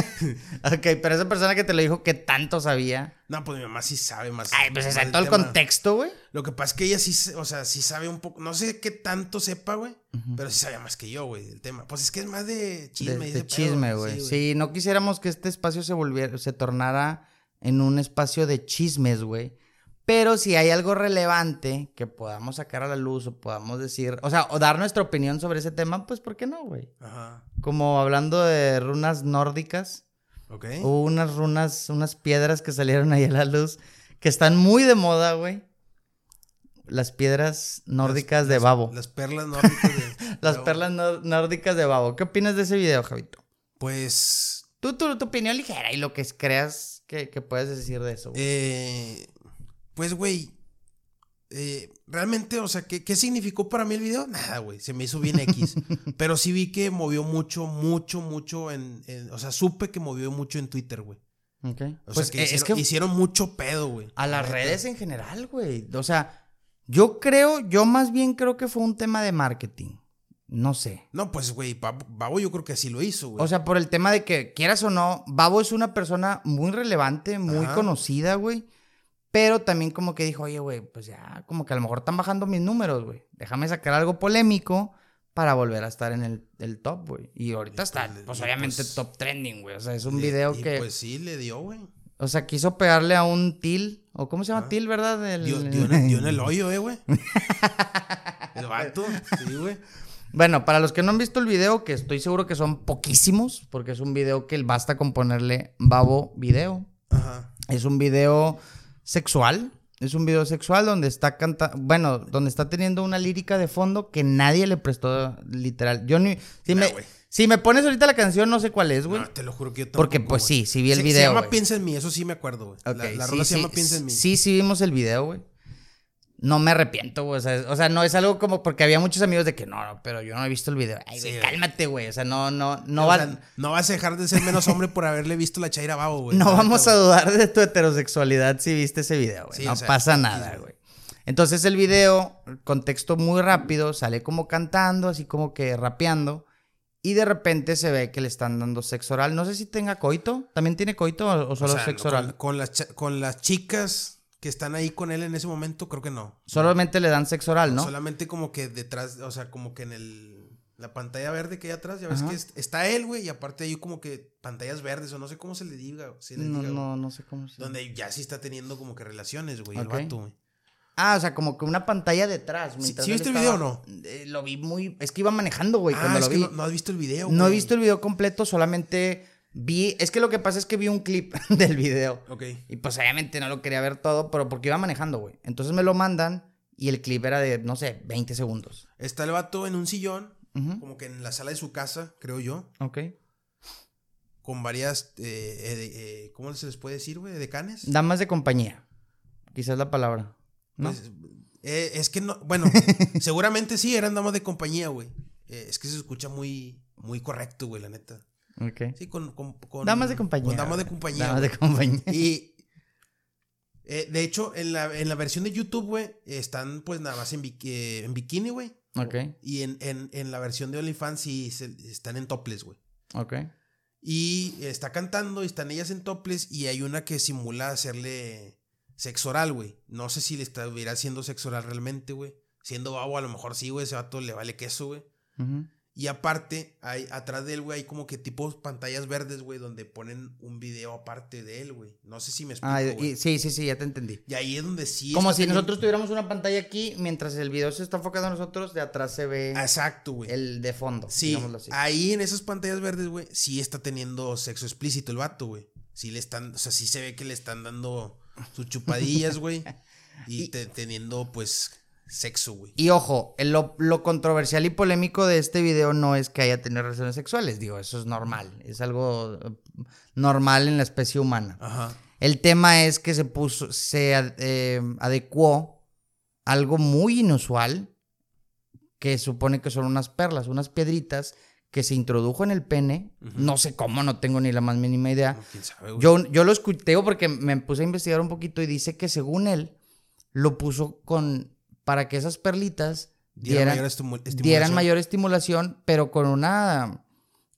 ok, pero esa persona que te lo dijo, ¿qué tanto sabía? No, pues mi mamá sí sabe más. Ay, pues exacto el contexto, güey. Lo que pasa es que ella sí, o sea, sí sabe un poco. No sé qué tanto sepa, güey. Pero sí sabía más que yo, güey, el tema. Pues es que es más de chisme. De, de chisme, güey. Sí, no quisiéramos que este espacio se volviera, se tornara en un espacio de chismes, güey. Pero si hay algo relevante que podamos sacar a la luz o podamos decir, o sea, o dar nuestra opinión sobre ese tema, pues ¿por qué no, güey? Ajá. Como hablando de runas nórdicas. Ok. Hubo unas runas, unas piedras que salieron ahí a la luz que están muy de moda, güey. Las piedras nórdicas de babo. Las perlas nórdicas de Las perlas nórdicas de babo. ¿Qué opinas de ese video, Javito? Pues... Tú, tu opinión ligera y lo que creas que, que puedes decir de eso. Eh pues, güey, eh, realmente, o sea, ¿qué, significó para mí el video? Nada, güey, se me hizo bien X. pero sí vi que movió mucho, mucho, mucho en, o sea, supe que movió mucho en Twitter, güey. Ok. O pues sea, que, hicieron, es que hicieron mucho pedo, güey. A las redes en general, güey. O sea, yo creo, yo más bien creo que fue un tema de marketing. No sé. No, pues, güey, Babo yo creo que así lo hizo, güey. O sea, por el tema de que, quieras o no, Babo es una persona muy relevante, muy conocida, güey. Pero también como que dijo, oye, güey, pues ya, como que a lo mejor están bajando mis números, güey. Déjame sacar algo polémico para volver a estar en el, top, güey. Y ahorita está, pues, pues obviamente pues top trending, güey. O sea, es un video que... Pues sí, le dio, güey. O sea, quiso pegarle a un til, o ¿cómo se llama til, verdad? El... Dio, en, el hoyo, eh, güey. el vato, sí, güey. Bueno, para los que no han visto el video, que estoy seguro que son poquísimos, porque es un video que basta con ponerle babo video. Ajá. Es un video sexual. Es un video sexual donde está cantando, bueno, donde está teniendo una lírica de fondo que nadie le prestó literal. Yo ni... Si, me, si me pones ahorita la canción, no sé cuál es, güey. No, te lo juro que yo tampoco, Porque pues sí, sí vi el video, Se llama Piensa en mí, eso sí me acuerdo, güey. la, la sí, se llama Piensa en mí. Sí, sí vimos el video, güey no me arrepiento, güey. O sea, no es algo como porque había muchos amigos de que no, no, pero yo no he visto el video. Ay, güey, cálmate, güey. O sea, no, no, no va. no vas a dejar de ser menos hombre por haberle visto la chaira babo, güey. No vamos a dudar de tu heterosexualidad si viste ese video, güey. no pasa nada, güey. Entonces el video, contexto muy rápido, sale como cantando, así como que rapeando. Y de repente se ve que le están dando sexo oral. No sé si tenga coito. ¿También tiene coito o, solo sexo oral? Con, las, con las chicas que están ahí con él en ese momento, creo que no. Solamente le dan sexo oral, ¿no? Solamente como que detrás, o sea, como que en el la pantalla verde que hay atrás, ya ves que está él, güey, y aparte hay como que pantallas verdes, o no sé cómo se le diga. no, no, no sé cómo se Donde ya sí está teniendo como que relaciones, güey, el vato, güey. Ah, o sea, como que una pantalla detrás. ¿Sí, viste el video o no? Eh, lo vi muy. Es que iba manejando, güey. Ah, es que No, has visto el video, No he visto el video completo, solamente Vi, es que lo que pasa es que vi un clip del video. Ok. Y pues obviamente no lo quería ver todo, pero porque iba manejando, güey. Entonces me lo mandan y el clip era de, no sé, 20 segundos. Está el vato en un sillón, como que en la sala de su casa, creo yo. Ok. Con varias, eh, eh, eh, ¿cómo se les puede decir, güey? ¿Decanes? Damas de compañía. Quizás la palabra. ¿no? Pues, es que no, bueno, seguramente sí, eran damas de compañía, güey. es que se escucha muy, muy correcto, güey, la neta. Ok. Sí, con, con, con- Damas de compañía. Con damas de compañía. Damas de compañía. Y eh, de hecho, en la, en la versión de YouTube, güey, están pues nada más en, bi- eh, en bikini, güey. Ok, Y en, en, en la versión de OnlyFans sí se- están en topless, güey. ok. Y está cantando y están ellas en topless y hay una que simula hacerle sexo oral, güey. No sé si le estuviera haciendo sexo oral realmente, güey. Siendo babo, a lo mejor sí, güey. Ese vato le vale queso, güey. Ujú. Y aparte, hay, atrás de él, güey, hay como que tipo pantallas verdes, güey, donde ponen un video aparte de él, güey. No sé si me explico, Ah, y- sí, sí, sí, ya te entendí. Y ahí es donde sí. Como si teniendo- nosotros tuviéramos una pantalla aquí, mientras el video se está enfocando a nosotros, de atrás se ve Exacto, güey. el de fondo. Sí, digámoslo así. ahí en esas pantallas verdes, güey, sí está teniendo sexo explícito el vato, güey. Sí le están, o sea, sí se ve que le están dando sus chupadillas, güey. y Y- te- teniendo, pues, sexo, güey. Y ojo, lo, lo controversial y polémico de este video no es que haya tenido relaciones sexuales, digo, eso es normal, es algo eh, normal en la especie humana. Ajá. El tema es que se puso, se eh, adecuó algo muy inusual, que supone que son unas perlas, unas piedritas que se introdujo en el pene, no sé cómo, no tengo ni la más mínima idea. No, quién sabe, güey. Yo, yo lo escuché porque me puse a investigar un poquito y dice que según él lo puso con para que esas perlitas Diera dieran, mayor estimu- dieran estimulación. mayor estimulación, pero con una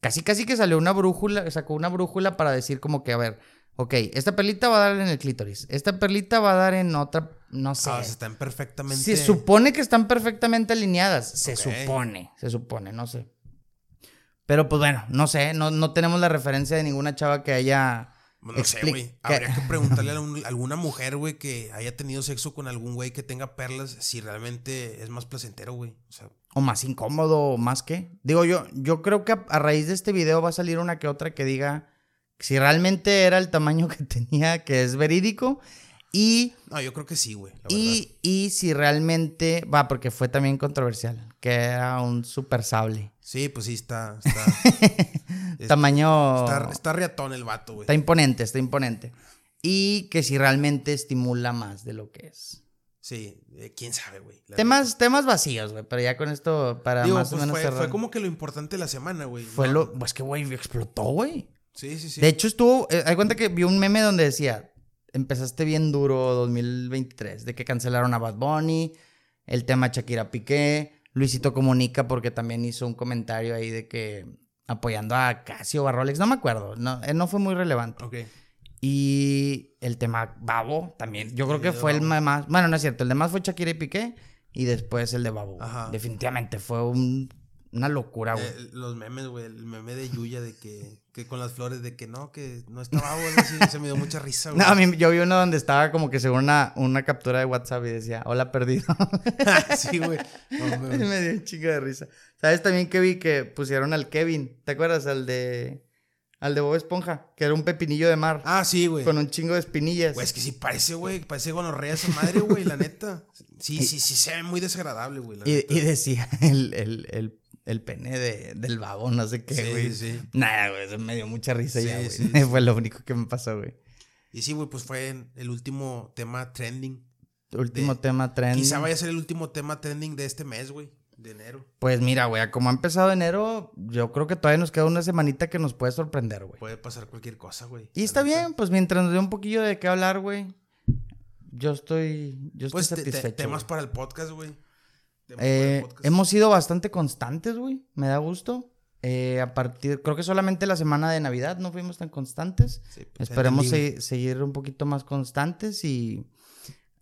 casi casi que salió una brújula, sacó una brújula para decir como que a ver, ok, esta perlita va a dar en el clítoris, esta perlita va a dar en otra, no sé. Ah, están perfectamente. Se supone que están perfectamente alineadas. Se supone, se supone, no sé. Pero pues bueno, no sé, no, no tenemos la referencia de ninguna chava que haya. No sé, güey. Habría que preguntarle a alguna mujer, güey, que haya tenido sexo con algún güey que tenga perlas, si realmente es más placentero, güey. O sea, O más incómodo, o más que. Digo yo, yo creo que a, a raíz de este video va a salir una que otra que diga si realmente era el tamaño que tenía, que es verídico. Y, no, yo creo que sí, güey. Y, y si realmente. Va, porque fue también controversial. Que era un super sable. Sí, pues sí, está. Está, es- Tamaño. está, está riatón el vato, güey. Está imponente, está imponente. Y que si realmente estimula más de lo que es. Sí, eh, quién sabe, güey. Temas, temas vacíos, güey, pero ya con esto para. Digo, más o pues menos fue, cerrar. fue como que lo importante de la semana, güey. Fue No- lo, pues que güey, explotó, güey. Sí, sí, sí. De hecho estuvo, eh, hay cuenta que vi un meme donde decía, empezaste bien duro 2023, de que cancelaron a Bad Bunny, el tema Shakira Piqué, Luisito Comunica porque también hizo un comentario ahí de que apoyando a Casio o a Rolex, no me acuerdo, no, no fue muy relevante. Ok. Y el tema Babo también. Yo creo que fue el más. Bueno, no es cierto. El de más fue Shakira y Piqué. Y después el de Babo. Ajá. Definitivamente fue un- una locura, güey. Eh, los memes, güey. El meme de Yuya de que, que con las flores de que no, que no estaba algo así. Se me dio mucha risa, güey. no, a mí, yo vi uno donde estaba como que según una, una captura de WhatsApp y decía, hola perdido. sí, güey. No, me- me dio un chingo de risa. ¿Sabes también que vi que pusieron al Kevin? ¿Te acuerdas? Al de. Al de Bob Esponja. Que era un pepinillo de mar. Ah, sí, güey. con un chingo de espinillas. Güey, es que sí parece, güey. Parece gonorrea esa madre, güey, la neta. Sí, sí, sí, se ve muy desagradable, güey. y, y decía el, el, el, el pene de, del babo, no sé qué, Sí, güey. sí. Nada, güey, eso me dio mucha risa Sí, ya, güey. sí, Fue lo único que me pasó, güey. Y sí, güey, pues fue el último tema trending. Último De- tema trending. Quizá vaya a ser el último tema trending de este mes, güey. De enero. Pues mira, güey, como ha empezado enero, yo creo que todavía nos queda una semanita que nos puede sorprender, güey. Puede pasar cualquier cosa, güey. Y está bien, pues mientras nos dé un poquillo de qué hablar, güey. Yo estoy, yo estoy Pues te- te- satisfecho. temas güey. para el podcast, güey. Eh, hemos sido bastante constantes, güey. Me da gusto. Eh, a partir, creo que solamente la semana de Navidad no fuimos tan constantes. Sí, pues, Esperemos se- seguir un poquito más constantes y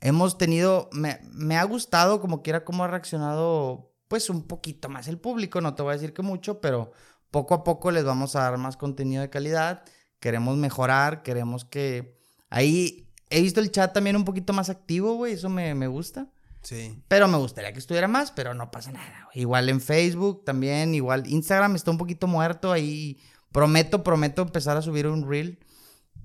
hemos tenido, me, me ha gustado como quiera cómo ha reaccionado pues un poquito más el público, no te voy a decir que mucho, pero poco a poco les vamos a dar más contenido de calidad, queremos mejorar, queremos que ahí he visto el chat también un poquito más activo, güey, eso me, me gusta. Sí. Pero me gustaría que estuviera más, pero no pasa nada. güey. Igual en Facebook también, igual Instagram está un poquito muerto ahí. Prometo, prometo empezar a subir un reel.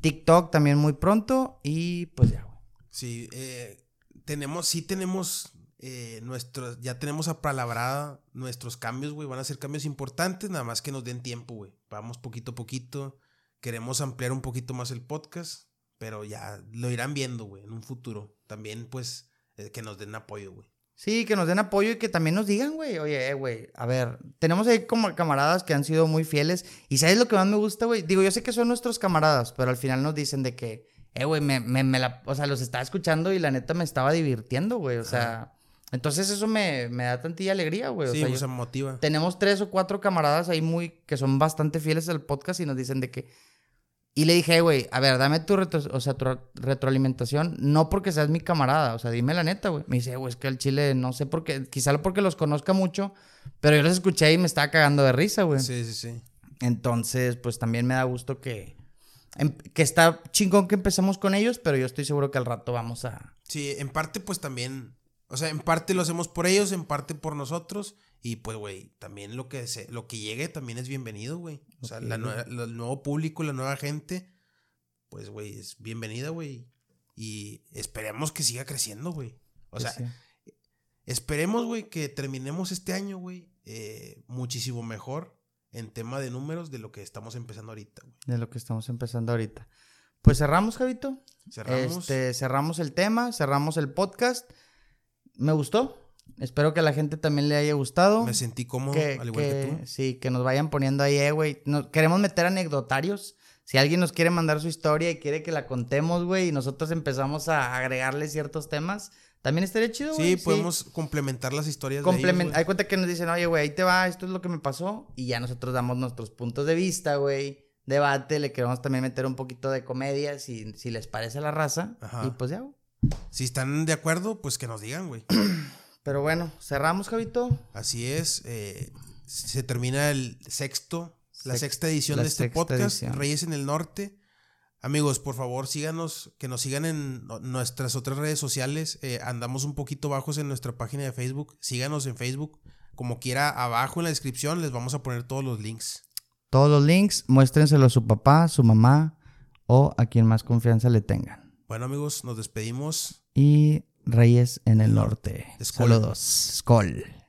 TikTok también muy pronto y pues ya, güey. Sí, eh, tenemos, sí tenemos eh, nuestros, ya tenemos apalabrada nuestros cambios, güey. Van a ser cambios importantes, nada más que nos den tiempo, güey. Vamos poquito a poquito. Queremos ampliar un poquito más el podcast, pero ya lo irán viendo, güey, en un futuro. También, pues, que nos den apoyo, güey. Sí, que nos den apoyo y que también nos digan, güey, oye, eh, güey, a ver, tenemos ahí como camaradas que han sido muy fieles. Y ¿sabes lo que más me gusta, güey? Digo, yo sé que son nuestros camaradas, pero al final nos dicen de que, eh, güey, me, me, me la, o sea, los estaba escuchando y la neta me estaba divirtiendo, güey, o sea, entonces eso me, me da tantilla alegría, güey. O Sí, sea, pues yo- se motiva. tenemos tres o cuatro camaradas ahí muy, que son bastante fieles al podcast y nos dicen de que... Y le dije, "Eh, güey, a ver, dame tu, retro- o sea, tu re- retroalimentación, no porque seas mi camarada, o sea, dime la neta, güey. Me dice, güey, es que el chile, no sé por qué, quizá porque los conozca mucho, pero yo los escuché y me estaba cagando de risa, güey. Sí, sí, sí. Entonces, pues también me da gusto que, em- que está chingón que empecemos con ellos, pero yo estoy seguro que al rato vamos a... Sí, en parte, pues también. O sea, en parte lo hacemos por ellos, en parte por nosotros. Y pues, güey, también lo que se, lo que llegue también es bienvenido, güey. O sea, la lo- el nuevo público, la nueva gente, pues, güey, es bienvenida, güey. Y esperemos que siga creciendo, güey. O sea, Sí. esperemos, güey, que terminemos este año, güey, eh, muchísimo mejor en tema de números de lo que estamos empezando ahorita, güey. de lo que estamos empezando ahorita. Pues cerramos, Javito. Cerramos. Este, cerramos el tema, cerramos el podcast. Me gustó. Espero que a la gente también le haya gustado. Me sentí cómodo, que, al igual que, que- tú. Sí, que nos vayan poniendo ahí, eh, güey. Queremos meter anecdotarios. Si alguien nos quiere mandar su historia y quiere que la contemos, güey, y nosotros empezamos a agregarle ciertos temas, también estaría chido, Sí, güey. podemos complementar las historias de Complement- ellos, Hay cuenta que nos dicen, oye, güey, ahí te va, esto es lo que me pasó. Y ya nosotros damos nuestros puntos de vista, güey. Debate, le queremos también meter un poquito de comedia, si, si les parece la raza. Ajá. Y pues ya, güey. Si están de acuerdo, pues que nos digan, güey. Pero bueno, cerramos, Javito. Así es. eh, se termina el sexto, la Sex- sexta edición la de este podcast, edición. Reyes en el Norte. Amigos, por favor, síganos, que nos sigan en nuestras otras redes sociales. eh, andamos un poquito bajos en nuestra página de Facebook. Síganos en Facebook. Como quiera, abajo en la descripción les vamos a poner todos los links. Todos los links, muéstrenselo a su papá, su mamá o a quien más confianza le tengan. Bueno, amigos, nos despedimos. Y Reyes en el Norte. Skol. Saludos. Skol.